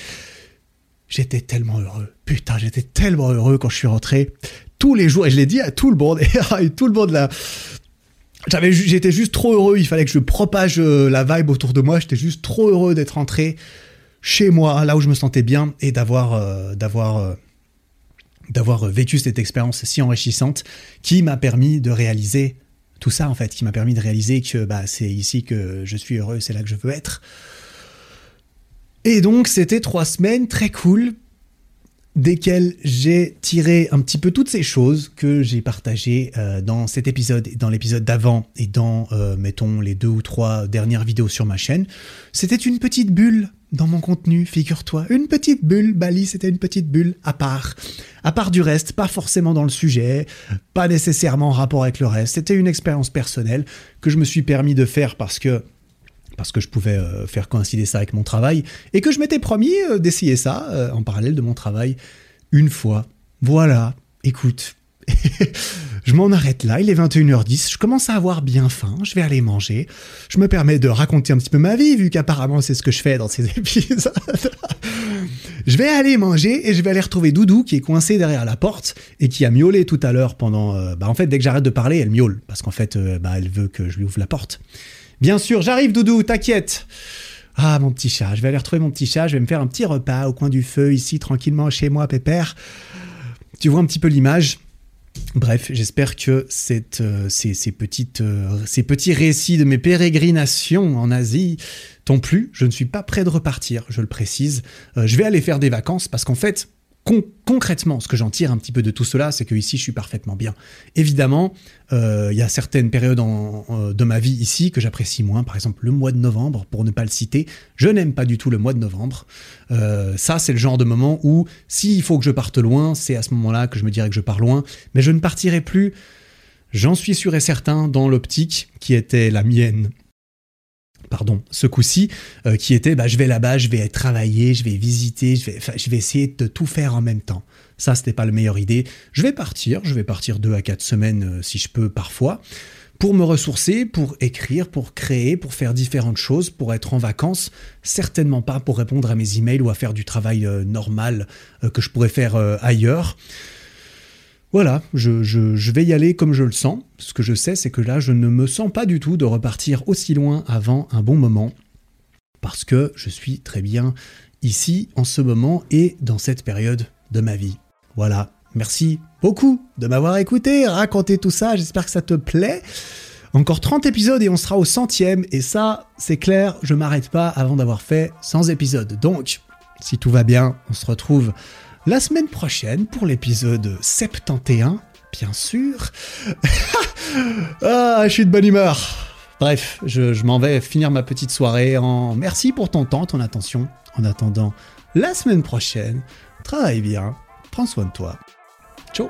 J'étais tellement heureux. Putain, j'étais tellement heureux quand je suis rentré. Tous les jours, et je l'ai dit à tout le monde, et tout le monde là, j'avais, j'étais juste trop heureux. Il fallait que je propage euh, la vibe autour de moi. J'étais juste trop heureux d'être rentré chez moi, là où je me sentais bien, et d'avoir, d'avoir, d'avoir vécu cette expérience si enrichissante qui m'a permis de réaliser tout ça en fait, qui m'a permis de réaliser que bah, c'est ici que je suis heureux, c'est là que je veux être. Et donc c'était trois semaines très cool desquels j'ai tiré un petit peu toutes ces choses que j'ai partagées euh, dans cet épisode dans l'épisode d'avant et dans, euh, mettons, les deux ou trois dernières vidéos sur ma chaîne. C'était une petite bulle dans mon contenu, figure-toi. Une petite bulle, Bali, c'était une petite bulle à part. À part du reste, pas forcément dans le sujet, pas nécessairement en rapport avec le reste. C'était une expérience personnelle que je me suis permis de faire parce que parce que je pouvais euh, faire coïncider ça avec mon travail, et que je m'étais promis euh, d'essayer ça euh, en parallèle de mon travail une fois. Voilà, écoute, je m'en arrête là, il est 21h10, je commence à avoir bien faim, je vais aller manger, je me permets de raconter un petit peu ma vie, vu qu'apparemment c'est ce que je fais dans ces épisodes. je vais aller manger et je vais aller retrouver Doudou qui est coincé derrière la porte et qui a miaulé tout à l'heure pendant... bah en fait dès que j'arrête de parler, elle miaule, parce qu'en fait bah, elle veut que je lui ouvre la porte. Bien sûr, j'arrive, Doudou, t'inquiète. Ah, mon petit chat, je vais aller retrouver mon petit chat, je vais me faire un petit repas au coin du feu, ici, tranquillement, chez moi, pépère. Tu vois un petit peu l'image? Bref, j'espère que euh, euh, ces petits récits de mes pérégrinations en Asie t'ont plu. Je ne suis pas prêt de repartir, je le précise. Euh, je vais aller faire des vacances parce qu'en fait, concrètement, ce que j'en tire un petit peu de tout cela, c'est que ici, je suis parfaitement bien. Évidemment, euh, il y a certaines périodes de ma vie ici que j'apprécie moins. Par exemple, le mois de novembre, pour ne pas le citer, je n'aime pas du tout le mois de novembre. Euh, ça, c'est le genre de moment où, s'il faut que je parte loin, c'est à ce moment-là que je me dirais que je pars loin. Mais je ne partirai plus, j'en suis sûr et certain, dans l'optique qui était la mienne pardon, ce coup-ci, euh, qui était bah, je vais là-bas, je vais travailler, je vais visiter, je vais, essayer de tout faire en même temps. Ça, c'était pas la meilleure idée. Je vais partir, je vais partir deux à quatre semaines euh, si je peux parfois, pour me ressourcer, pour écrire, pour créer, pour faire différentes choses, pour être en vacances, certainement pas pour répondre à mes emails ou à faire du travail euh, normal que je pourrais faire ailleurs. Voilà, je, vais y aller comme je le sens. Ce que je sais, c'est que là, je ne me sens pas du tout de repartir aussi loin avant un bon moment, parce que je suis très bien ici, en ce moment et dans cette période de ma vie. Voilà, merci beaucoup de m'avoir écouté, raconter tout ça, j'espère que ça te plaît. Encore 30 épisodes et on sera au centième, et ça, c'est clair, je m'arrête pas avant d'avoir fait 100 épisodes. Donc, si tout va bien, on se retrouve la semaine prochaine pour l'épisode 71, bien sûr. ah, je suis de bonne humeur. Bref, je, m'en vais finir ma petite soirée en merci pour ton temps, ton attention. En attendant la semaine prochaine, travaille bien, prends soin de toi. Ciao